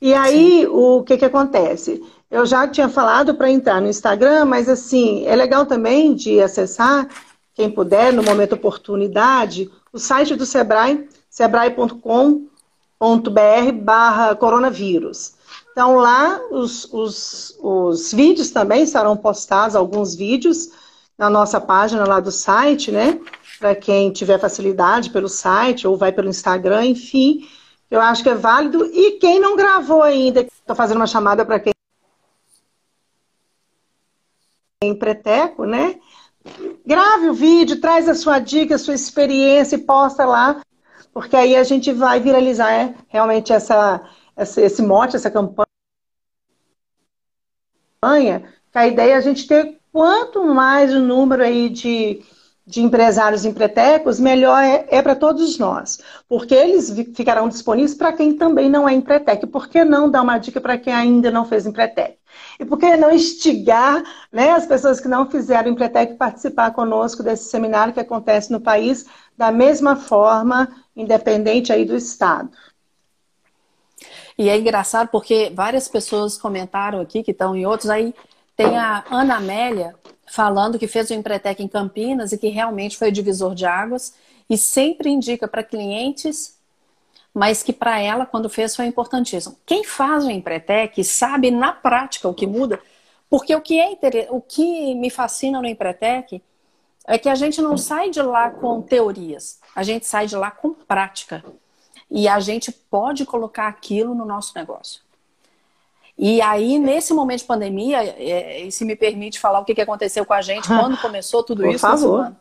E aí, Sim. o que, que acontece? Eu já tinha falado para entrar no Instagram, mas assim, é legal também de acessar, quem puder, no momento oportunidade, o site do Sebrae, sebrae.com.br barra coronavírus. Então lá os, os, os vídeos também serão postados, alguns vídeos, na nossa página lá do site, né? Para quem tiver facilidade pelo site ou vai pelo Instagram, enfim, eu acho que é válido. E quem não gravou ainda, estou fazendo uma chamada para quem em preteco, né? Grave o vídeo, traz a sua dica, a sua experiência e posta lá, porque aí a gente vai viralizar é, realmente essa, essa, esse mote, essa campanha. A ideia é a gente ter quanto mais o número aí de de empresários empretecos, melhor é, é para todos nós, porque eles ficarão disponíveis para quem também não é empretec. Por que não dar uma dica para quem ainda não fez empretec? E por que não instigar né, as pessoas que não fizeram empretec participar conosco desse seminário que acontece no país da mesma forma, independente aí do estado? E é engraçado porque várias pessoas comentaram aqui que estão em outros aí. Tem a Ana Amélia, falando que fez o Empretec em Campinas e que realmente foi divisor de águas e sempre indica para clientes, mas que para ela, quando fez, foi importantíssimo. Quem faz o Empretec sabe na prática o que muda, porque o que, é inter... o que me fascina no Empretec é que a gente não sai de lá com teorias, a gente sai de lá com prática. E a gente pode colocar aquilo no nosso negócio. E aí, nesse momento de pandemia, é, e se me permite falar o que, que aconteceu com a gente quando começou tudo Por isso, favor.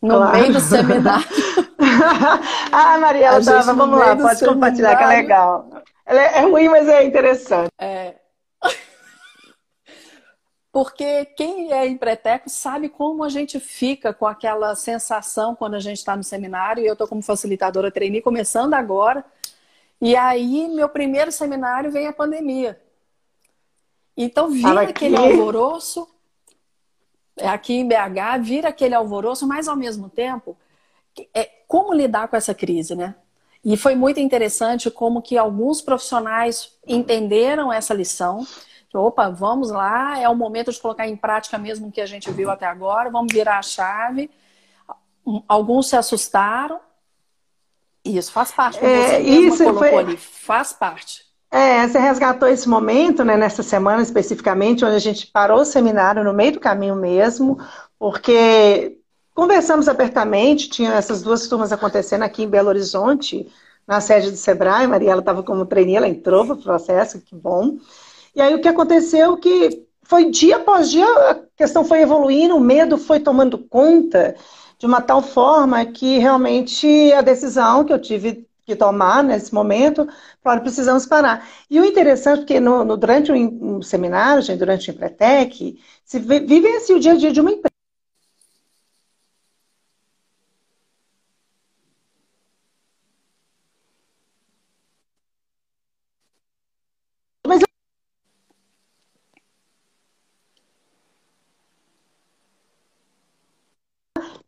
no claro. meio do seminário. ah, Mariela, tava, vamos lá, pode compartilhar, que é legal. É, é ruim, mas é interessante. É. Porque quem é empreteco sabe como a gente fica com aquela sensação quando a gente está no seminário. E eu estou como facilitadora trainee, começando agora. E aí, meu primeiro seminário vem a pandemia. Então, vira aquele alvoroço, aqui em BH, vira aquele alvoroço, mas ao mesmo tempo, é, como lidar com essa crise, né? E foi muito interessante como que alguns profissionais entenderam essa lição opa, vamos lá, é o momento de colocar em prática mesmo o que a gente viu até agora, vamos virar a chave. Alguns se assustaram. Isso faz parte, como é, você isso colocou foi... ali, faz parte. É, você resgatou esse momento, né, nessa semana especificamente, onde a gente parou o seminário no meio do caminho mesmo, porque conversamos abertamente, tinha essas duas turmas acontecendo aqui em Belo Horizonte, na sede do Sebrae, Mariela estava como trainee, ela entrou para o processo, que bom. E aí o que aconteceu que foi dia após dia a questão foi evoluindo, o medo foi tomando conta de uma tal forma que realmente a decisão que eu tive que tomar nesse momento, claro, precisamos parar. E o interessante, porque no, no durante um, um, seminário, gente, durante o Empretec, se vive assim o dia a dia de uma empresa.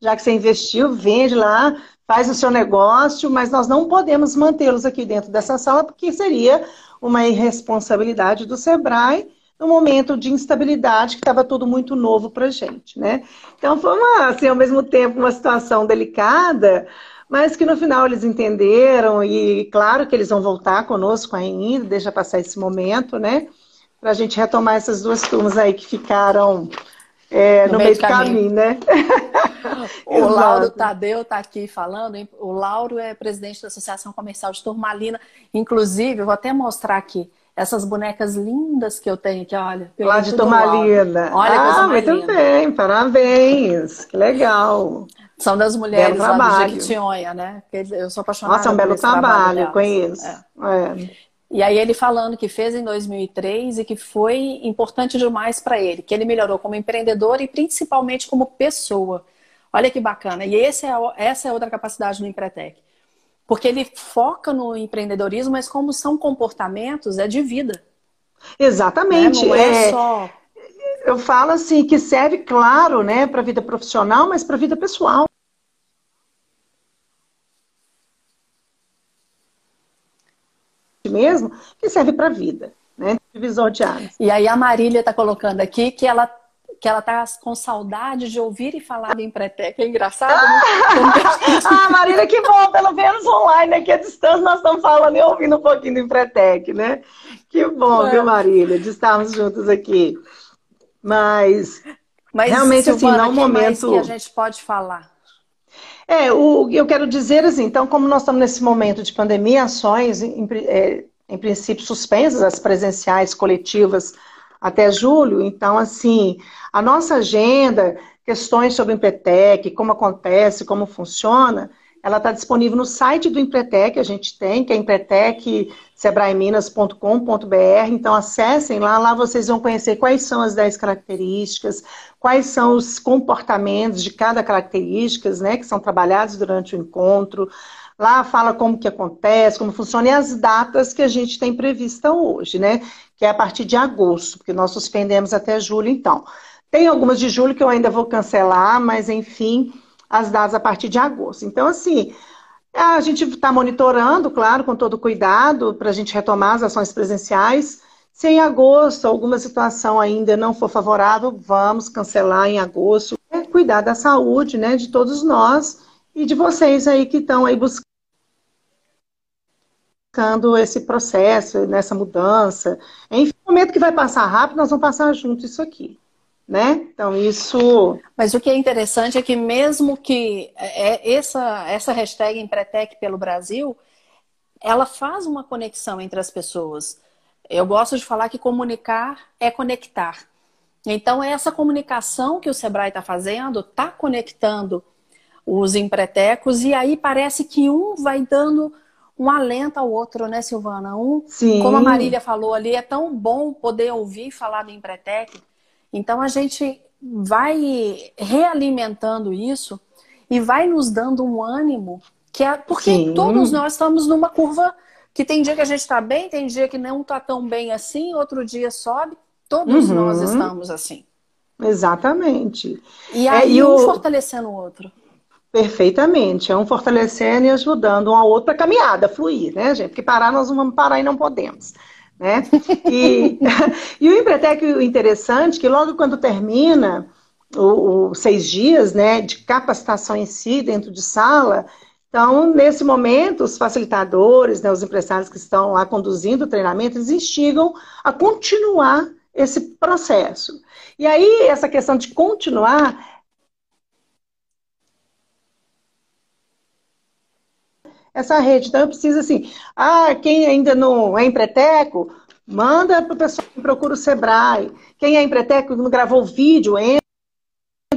já que você investiu, vende lá, faz o seu negócio, mas nós não podemos mantê-los aqui dentro dessa sala, porque seria uma irresponsabilidade do Sebrae no momento de instabilidade, que estava tudo muito novo para a gente, né? Então foi uma, assim, ao mesmo tempo uma situação delicada, mas que no final eles entenderam e claro que eles vão voltar conosco ainda, deixa passar esse momento, né? Para a gente retomar essas duas turmas aí que ficaram é, no, no, meio do caminho, caminho né? o Lauro Tadeu está aqui falando. Hein? O Lauro é presidente da Associação Comercial de Turmalina. Inclusive, vou até mostrar aqui essas bonecas lindas que eu tenho aqui, olha. Lá de Turmalina. Olha ah, muito linda. bem, parabéns. Que legal. São das mulheres belo lá trabalho. do Jequitinhonha, né? Eu sou apaixonada Nossa, é um belo trabalho, trabalho conheço. É. É. E aí ele falando que fez em 2003 e que foi importante demais para ele, que ele melhorou como empreendedor e principalmente como pessoa. Olha que bacana. E é, essa é outra capacidade do Empretec. Porque ele foca no empreendedorismo, mas como são comportamentos, é de vida. Exatamente. Né? Não é, é só. Eu falo assim que serve, claro, né, para a vida profissional, mas para a vida pessoal. Mesmo, que serve para a vida, né? Divisor de águas. E aí a Marília está colocando aqui que ela que ela tá com saudade de ouvir e falar do Empretec. É engraçado, né? ah, Marília, que bom, pelo menos online, aqui à distância, nós estamos falando e ouvindo um pouquinho do Empretec, né? Que bom, é. viu, Marília, de estarmos juntos aqui. Mas, Mas realmente, assim, Silvana, assim, não momento... que a gente pode falar? É, o, eu quero dizer assim, então, como nós estamos nesse momento de pandemia, ações, em, é, em princípio, suspensas, as presenciais coletivas até julho, então, assim, a nossa agenda, questões sobre o Empretec, como acontece, como funciona, ela está disponível no site do Empretec, a gente tem, que é empretecsebraeminas.com.br. Então, acessem lá, lá vocês vão conhecer quais são as 10 características, quais são os comportamentos de cada característica, né, que são trabalhados durante o encontro. Lá fala como que acontece, como funciona e as datas que a gente tem prevista hoje, né? Que é a partir de agosto, porque nós suspendemos até julho, então. Tem algumas de julho que eu ainda vou cancelar, mas enfim, as datas a partir de agosto. Então, assim, a gente está monitorando, claro, com todo cuidado, para a gente retomar as ações presenciais. Se em agosto alguma situação ainda não for favorável, vamos cancelar em agosto. É cuidar da saúde, né, de todos nós e de vocês aí que estão aí buscando esse processo, nessa mudança. Enfim, no momento que vai passar rápido, nós vamos passar junto isso aqui né? Então isso. Mas o que é interessante é que mesmo que é, é essa essa hashtag Empretec pelo Brasil, ela faz uma conexão entre as pessoas. Eu gosto de falar que comunicar é conectar. Então essa comunicação que o Sebrae está fazendo está conectando os empretecos, e aí parece que um vai dando um alento ao outro, né, Silvana? Um, Sim. como a Marília falou ali, é tão bom poder ouvir falar do Empretec. Então a gente vai realimentando isso e vai nos dando um ânimo, que é porque Sim. todos nós estamos numa curva que tem dia que a gente está bem, tem dia que não está tão bem assim, outro dia sobe. Todos uhum. nós estamos assim. Exatamente. E aí é, um fortalecendo o outro. Perfeitamente. É um fortalecendo e ajudando um ao outro para a caminhada fluir, né, gente? Porque parar nós não vamos parar e não podemos. Né? E, e o Empretec, o interessante, que logo quando termina os seis dias né, de capacitação em si, dentro de sala, então, nesse momento, os facilitadores, né, os empresários que estão lá conduzindo o treinamento, eles instigam a continuar esse processo. E aí, essa questão de continuar. Essa rede, então eu preciso assim, ah, quem ainda não é empreteco, manda para o pessoal que procura o Sebrae. Quem é empreteco não gravou vídeo, entra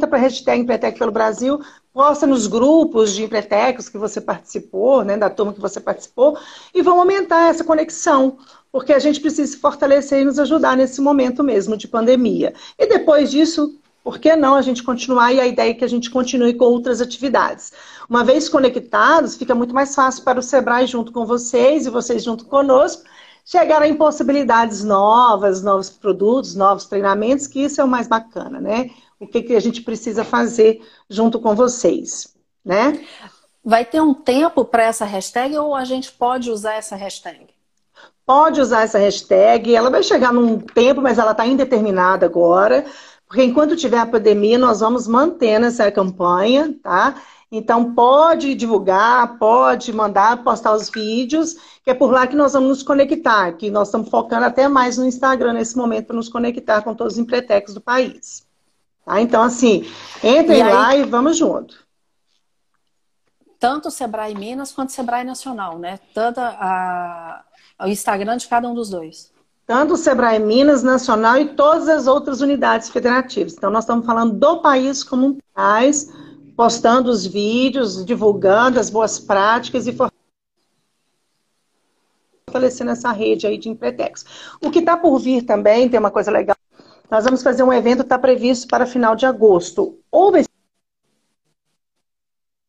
para a hashtag Empretec pelo Brasil, posta nos grupos de empretecos que você participou, né, da turma que você participou, e vão aumentar essa conexão porque a gente precisa se fortalecer e nos ajudar nesse momento mesmo de pandemia. E depois disso, por que não a gente continuar? E a ideia é que a gente continue com outras atividades. Uma vez conectados, fica muito mais fácil para o Sebrae, junto com vocês e vocês junto conosco, chegar em possibilidades novas, novos produtos, novos treinamentos, que isso é o mais bacana, né? O que, que a gente precisa fazer junto com vocês, né? Vai ter um tempo para essa hashtag ou a gente pode usar essa hashtag? Pode usar essa hashtag, ela vai chegar num tempo, mas ela está indeterminada agora, porque enquanto tiver a pandemia, nós vamos mantendo essa campanha, tá? Então, pode divulgar, pode mandar, postar os vídeos, que é por lá que nós vamos nos conectar, que nós estamos focando até mais no Instagram nesse momento para nos conectar com todos os empretecos do país. Tá? Então, assim, entrem e aí, lá e vamos junto. Tanto o Sebrae Minas quanto o Sebrae Nacional, né? Toda a, o Instagram de cada um dos dois. Tanto o Sebrae Minas Nacional e todas as outras unidades federativas. Então, nós estamos falando do país como um país, postando os vídeos, divulgando as boas práticas e fortalecendo essa rede aí de Empretex. O que está por vir também, tem uma coisa legal, nós vamos fazer um evento, está previsto para final de agosto. Ou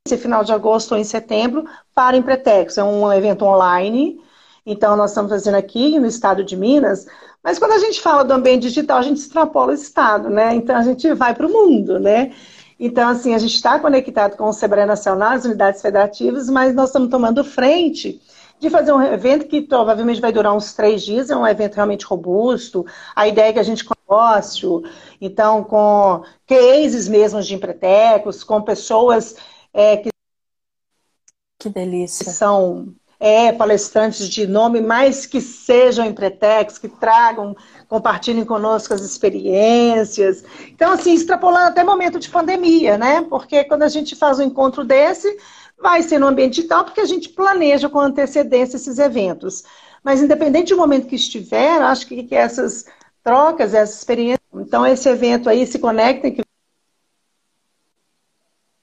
ser final de agosto ou em setembro, para Empretex. É um evento online, então, nós estamos fazendo aqui no estado de Minas, mas quando a gente fala do ambiente digital, a gente extrapola o estado, né? Então, a gente vai para o mundo, né? Então, assim, a gente está conectado com o Sebrae Nacional, as unidades federativas, mas nós estamos tomando frente de fazer um evento que provavelmente vai durar uns três dias, é um evento realmente robusto. A ideia é que a gente negócio, então com cases mesmo de empretecos, com pessoas é, que, que delícia. são é, palestrantes de nome, mas que sejam empretex, que tragam, compartilhem conosco as experiências. Então, assim, extrapolando até momento de pandemia, né? Porque quando a gente faz um encontro desse, vai ser no ambiente digital, porque a gente planeja com antecedência esses eventos. Mas, independente do momento que estiver, acho que, que essas trocas, essas experiências. Então, esse evento aí, se conectem, que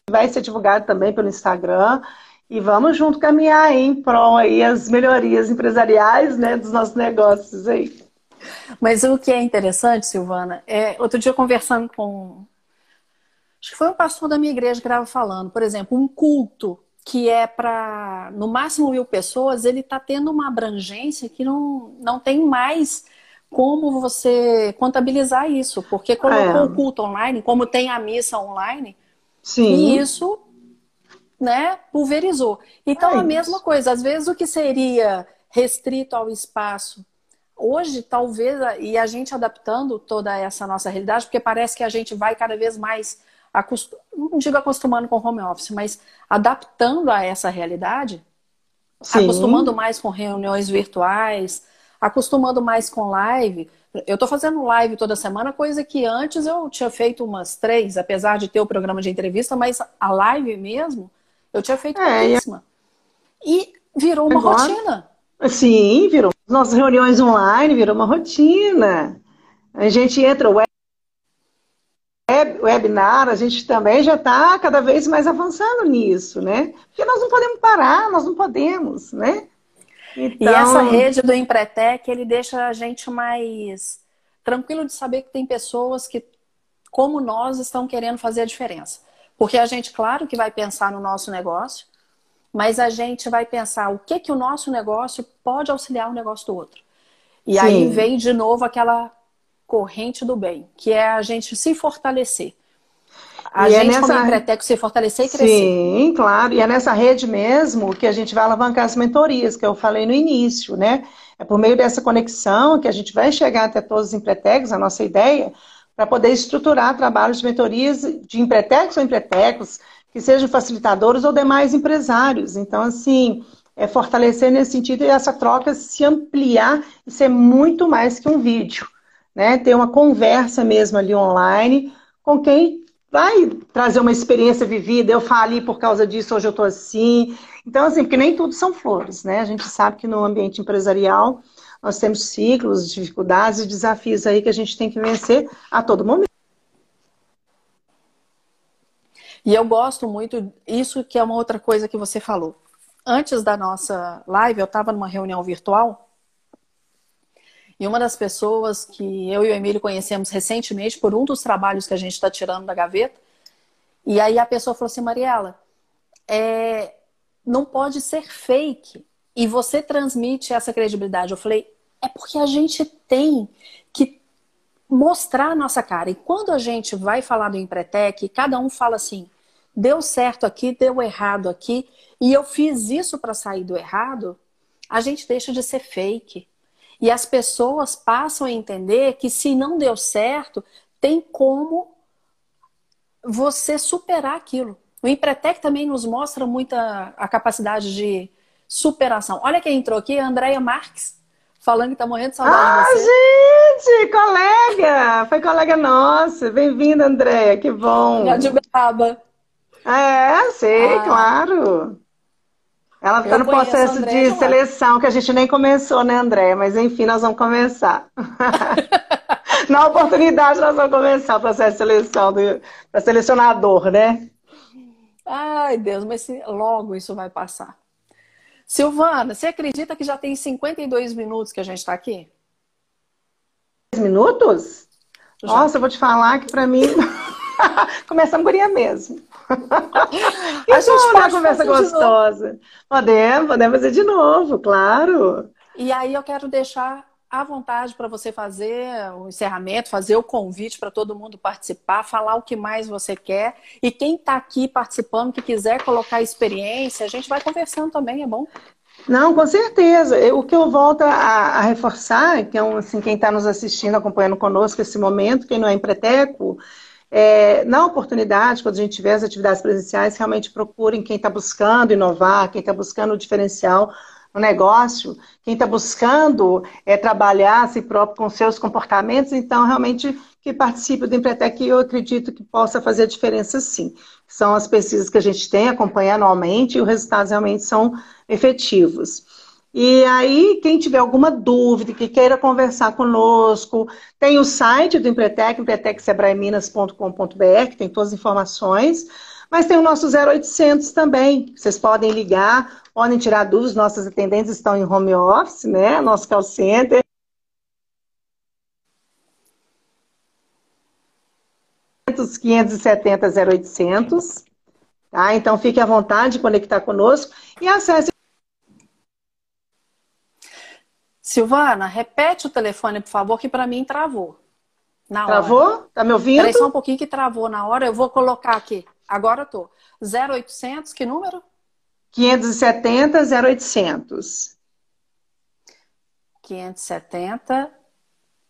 vai ser divulgado também pelo Instagram. E vamos junto caminhar em prol aí as melhorias empresariais, né, dos nossos negócios aí. Mas o que é interessante, Silvana, é outro dia conversando com acho que foi um pastor da minha igreja que estava falando, por exemplo, um culto que é para no máximo mil pessoas, ele está tendo uma abrangência que não, não tem mais como você contabilizar isso, porque colocou é. o culto online, como tem a missa online, Sim. e isso né, pulverizou. Então, é a mesma coisa, às vezes o que seria restrito ao espaço, hoje, talvez, e a gente adaptando toda essa nossa realidade, porque parece que a gente vai cada vez mais, não digo acostumando com home office, mas adaptando a essa realidade, Sim. acostumando mais com reuniões virtuais, acostumando mais com live. Eu estou fazendo live toda semana, coisa que antes eu tinha feito umas três, apesar de ter o programa de entrevista, mas a live mesmo, eu tinha feito é, pouquíssima. E virou uma Agora, rotina. Sim, virou. Nossas reuniões online virou uma rotina. A gente entra, o webinar, a gente também já está cada vez mais avançando nisso, né? Porque nós não podemos parar, nós não podemos, né? Então... E essa rede do Empretec, ele deixa a gente mais tranquilo de saber que tem pessoas que, como nós, estão querendo fazer a diferença. Porque a gente, claro que vai pensar no nosso negócio, mas a gente vai pensar o que que o nosso negócio pode auxiliar o negócio do outro. E Sim. aí vem de novo aquela corrente do bem, que é a gente se fortalecer. A e é gente, é nessa... como Empreteco, se fortalecer e crescer. Sim, claro. E é nessa rede mesmo que a gente vai alavancar as mentorias, que eu falei no início, né? É por meio dessa conexão que a gente vai chegar até todos os empretecos, a nossa ideia, para poder estruturar trabalhos de mentorias de empretecos ou empretecos, que sejam facilitadores ou demais empresários. Então, assim, é fortalecer nesse sentido e essa troca se ampliar e ser muito mais que um vídeo né? Ter uma conversa mesmo ali online com quem vai trazer uma experiência vivida. Eu falei por causa disso, hoje eu estou assim. Então, assim, porque nem tudo são flores, né? A gente sabe que no ambiente empresarial nós temos ciclos, dificuldades e desafios aí que a gente tem que vencer a todo momento. E eu gosto muito, isso que é uma outra coisa que você falou. Antes da nossa live, eu estava numa reunião virtual e uma das pessoas que eu e o Emílio conhecemos recentemente por um dos trabalhos que a gente está tirando da gaveta. E aí a pessoa falou assim, Mariela, é, não pode ser fake. E você transmite essa credibilidade. Eu falei, é porque a gente tem que mostrar a nossa cara. E quando a gente vai falar do Empretec, cada um fala assim, deu certo aqui, deu errado aqui, e eu fiz isso para sair do errado, a gente deixa de ser fake. E as pessoas passam a entender que se não deu certo, tem como você superar aquilo. O Empretec também nos mostra muita a capacidade de superação. Olha quem entrou aqui, a Andréia Marques, falando que está morrendo de saudade ah, de você. gente, colega! Foi colega nossa. Bem-vinda, Andréia, que bom. É de. É, sei, ah. claro. Ela está no processo de seleção, que a gente nem começou, né, André? Mas enfim, nós vamos começar. Na oportunidade, nós vamos começar o processo de seleção para selecionador, né? Ai, Deus, mas logo isso vai passar. Silvana, você acredita que já tem 52 minutos que a gente está aqui? Minutos? Já. Nossa, eu vou te falar que para mim. Começamos guria mesmo. a gente pode conversa gostosa. Podemos, podemos fazer de novo, claro. E aí eu quero deixar à vontade para você fazer o encerramento, fazer o convite para todo mundo participar, falar o que mais você quer. E quem está aqui participando, que quiser colocar experiência, a gente vai conversando também, é bom? Não, com certeza. O que eu volto a, a reforçar, que é um, assim, quem está nos assistindo, acompanhando conosco esse momento, quem não é empreteco, é, na oportunidade, quando a gente tiver as atividades presenciais, realmente procurem quem está buscando inovar, quem está buscando o diferencial no negócio, quem está buscando é, trabalhar si próprio com seus comportamentos, então realmente que participe do Empretec, eu acredito que possa fazer a diferença sim. São as pesquisas que a gente tem, acompanha anualmente, e os resultados realmente são efetivos. E aí, quem tiver alguma dúvida, que queira conversar conosco, tem o site do Empretec, empretecsebraeminas.com.br, que tem todas as informações, mas tem o nosso 0800 também. Vocês podem ligar, podem tirar dúvidas, nossas atendentes estão em home office, né? Nosso call center. quinhentos e setenta zero oitocentos, tá? Então fique à vontade de conectar conosco e acesse Silvana, repete o telefone, por favor, que para mim travou. Na travou? Hora. Tá me ouvindo? Peraí só um pouquinho que travou na hora. Eu vou colocar aqui. Agora eu tô. 0800, que número? 570 0800. 570.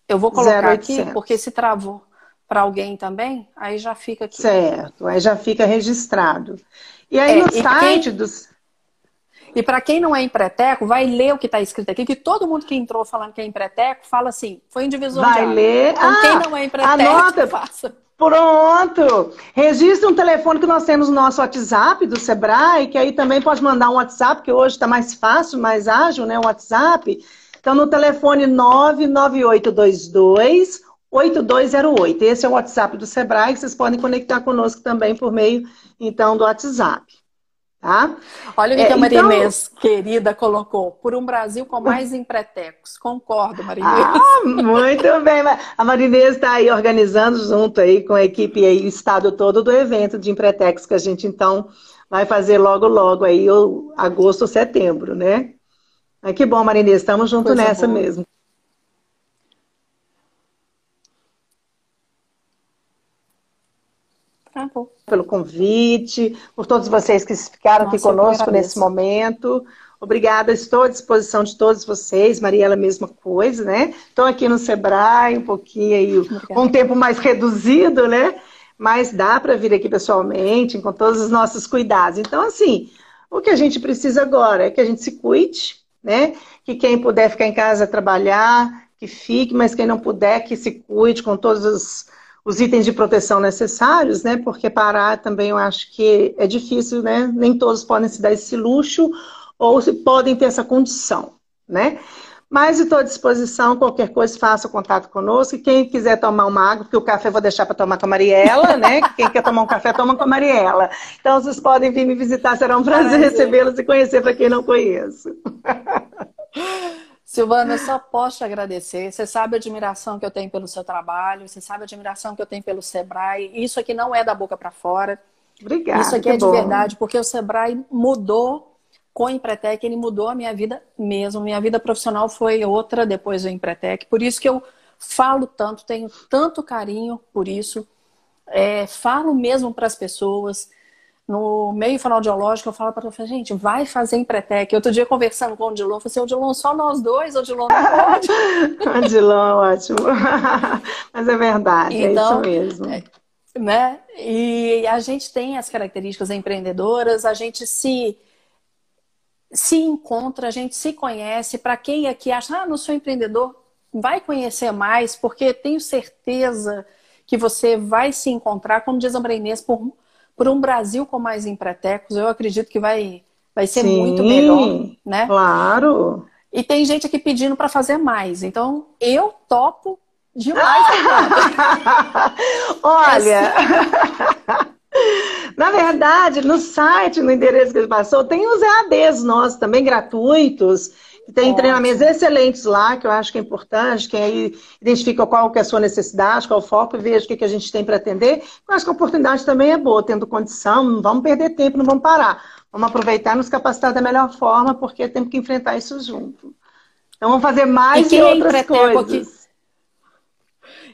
Eu vou colocar 0800. aqui, porque se travou para alguém também, aí já fica aqui. Certo, aí já fica registrado. E aí é, no site quem... dos. E para quem não é empreteco, vai ler o que está escrito aqui, que todo mundo que entrou falando que é empreteco fala assim, foi um divisor vai de ler. Então, ah, quem não é empreteco, anota. faça. Pronto! Registre um telefone que nós temos no nosso WhatsApp do Sebrae, que aí também pode mandar um WhatsApp, que hoje está mais fácil, mais ágil, né? O WhatsApp. Então, no telefone 99822 8208. Esse é o WhatsApp do Sebrae, que vocês podem conectar conosco também por meio, então, do WhatsApp. Tá? Olha o que, é, a Maria então... Inês, querida, colocou. Por um Brasil com mais empretecos. Concordo, Maria Inês. Ah, muito bem. A Maria Inês está aí organizando junto aí com a equipe aí, o estado todo do evento de empretecos que a gente, então, vai fazer logo, logo aí, agosto ou setembro, né? Mas que bom, Maria Inês, estamos junto nessa boa. mesmo. Tá bom. Pelo convite, por todos vocês que ficaram Nossa, aqui conosco nesse momento. Obrigada, estou à disposição de todos vocês. Mariela, mesma coisa, né? Estou aqui no Sebrae, um pouquinho aí, com um tempo mais reduzido, né? Mas dá para vir aqui pessoalmente, com todos os nossos cuidados. Então, assim, o que a gente precisa agora é que a gente se cuide, né? Que quem puder ficar em casa trabalhar, que fique, mas quem não puder, que se cuide com todos os os itens de proteção necessários, né? Porque parar também eu acho que é difícil, né? Nem todos podem se dar esse luxo ou se podem ter essa condição, né? Mas estou à disposição, qualquer coisa, faça contato conosco. Quem quiser tomar uma água, porque o café eu vou deixar para tomar com a Mariela, né? Quem quer tomar um café, toma com a Mariela. Então, vocês podem vir me visitar, será um prazer recebê-los e conhecer para quem não conheço. Silvana, eu só posso te agradecer. Você sabe a admiração que eu tenho pelo seu trabalho, você sabe a admiração que eu tenho pelo Sebrae. Isso aqui não é da boca para fora. Obrigada. Isso aqui é de verdade, porque o Sebrae mudou com o Empretec, ele mudou a minha vida mesmo. Minha vida profissional foi outra depois do Empretec. Por isso que eu falo tanto, tenho tanto carinho por isso. É, falo mesmo para as pessoas no meio fonoaudiológico, eu falo para ela, gente, vai fazer Empretec. Outro dia, conversando com o Odilon, eu falei assim, Odilon, só nós dois, Odilon não pode. Odilon, ótimo. Mas é verdade, então, é isso então, mesmo. É, né? E a gente tem as características empreendedoras, a gente se se encontra, a gente se conhece. Para quem aqui acha, ah, não sou empreendedor, vai conhecer mais, porque tenho certeza que você vai se encontrar, como diz a Inês, por por um Brasil com mais empretecos, eu acredito que vai, vai ser Sim, muito melhor, né? Claro. E tem gente aqui pedindo para fazer mais. Então, eu topo demais. Olha, na verdade, no site, no endereço que ele passou, tem os EADs nossos também gratuitos tem Ótimo. treinamentos excelentes lá, que eu acho que é importante, quem aí identifica qual que é a sua necessidade, qual é o foco, e veja o que, que a gente tem para atender. Eu acho que a oportunidade também é boa, tendo condição, não vamos perder tempo, não vamos parar. Vamos aproveitar e nos capacitar da melhor forma, porque temos que enfrentar isso junto. Então vamos fazer mais e, e é outras coisas.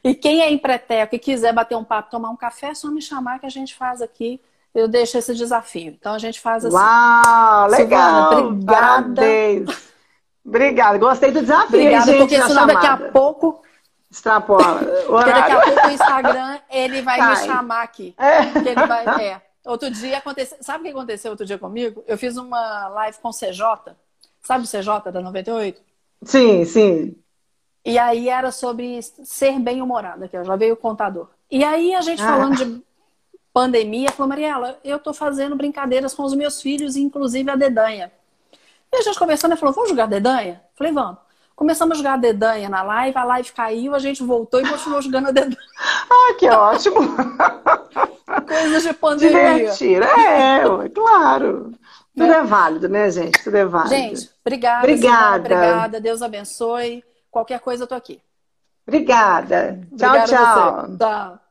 E quem é empreteco e quiser bater um papo, tomar um café, é só me chamar que a gente faz aqui eu deixo esse desafio. Então a gente faz assim. Uau, legal! Silvana, obrigada. Parabéns. Obrigada, gostei do desafio, Obrigada, gente, porque senão daqui a pouco... Extrapola. Porque daqui a pouco o Instagram, ele vai me chamar aqui. É. Ele vai, é. Outro dia aconteceu... Sabe o que aconteceu outro dia comigo? Eu fiz uma live com o CJ. Sabe o CJ da 98? Sim, sim. E aí era sobre ser bem-humorada, que já veio o contador. E aí a gente ah. falando de pandemia, falou, Mariela, eu tô fazendo brincadeiras com os meus filhos, inclusive a dedanha. E a gente conversando, ele falou, vamos jogar dedanha? Falei, vamos. Começamos a jogar dedanha na live, a live caiu, a gente voltou e continuou jogando a dedanha. Ah, que ótimo! Coisas de pandemia. Divertir, é, claro. Tudo é válido, né, gente? Tudo é válido. Gente, obrigada. Obrigada. obrigada. Deus abençoe. Qualquer coisa, eu tô aqui. Obrigada. Tchau, obrigada tchau. Tchau.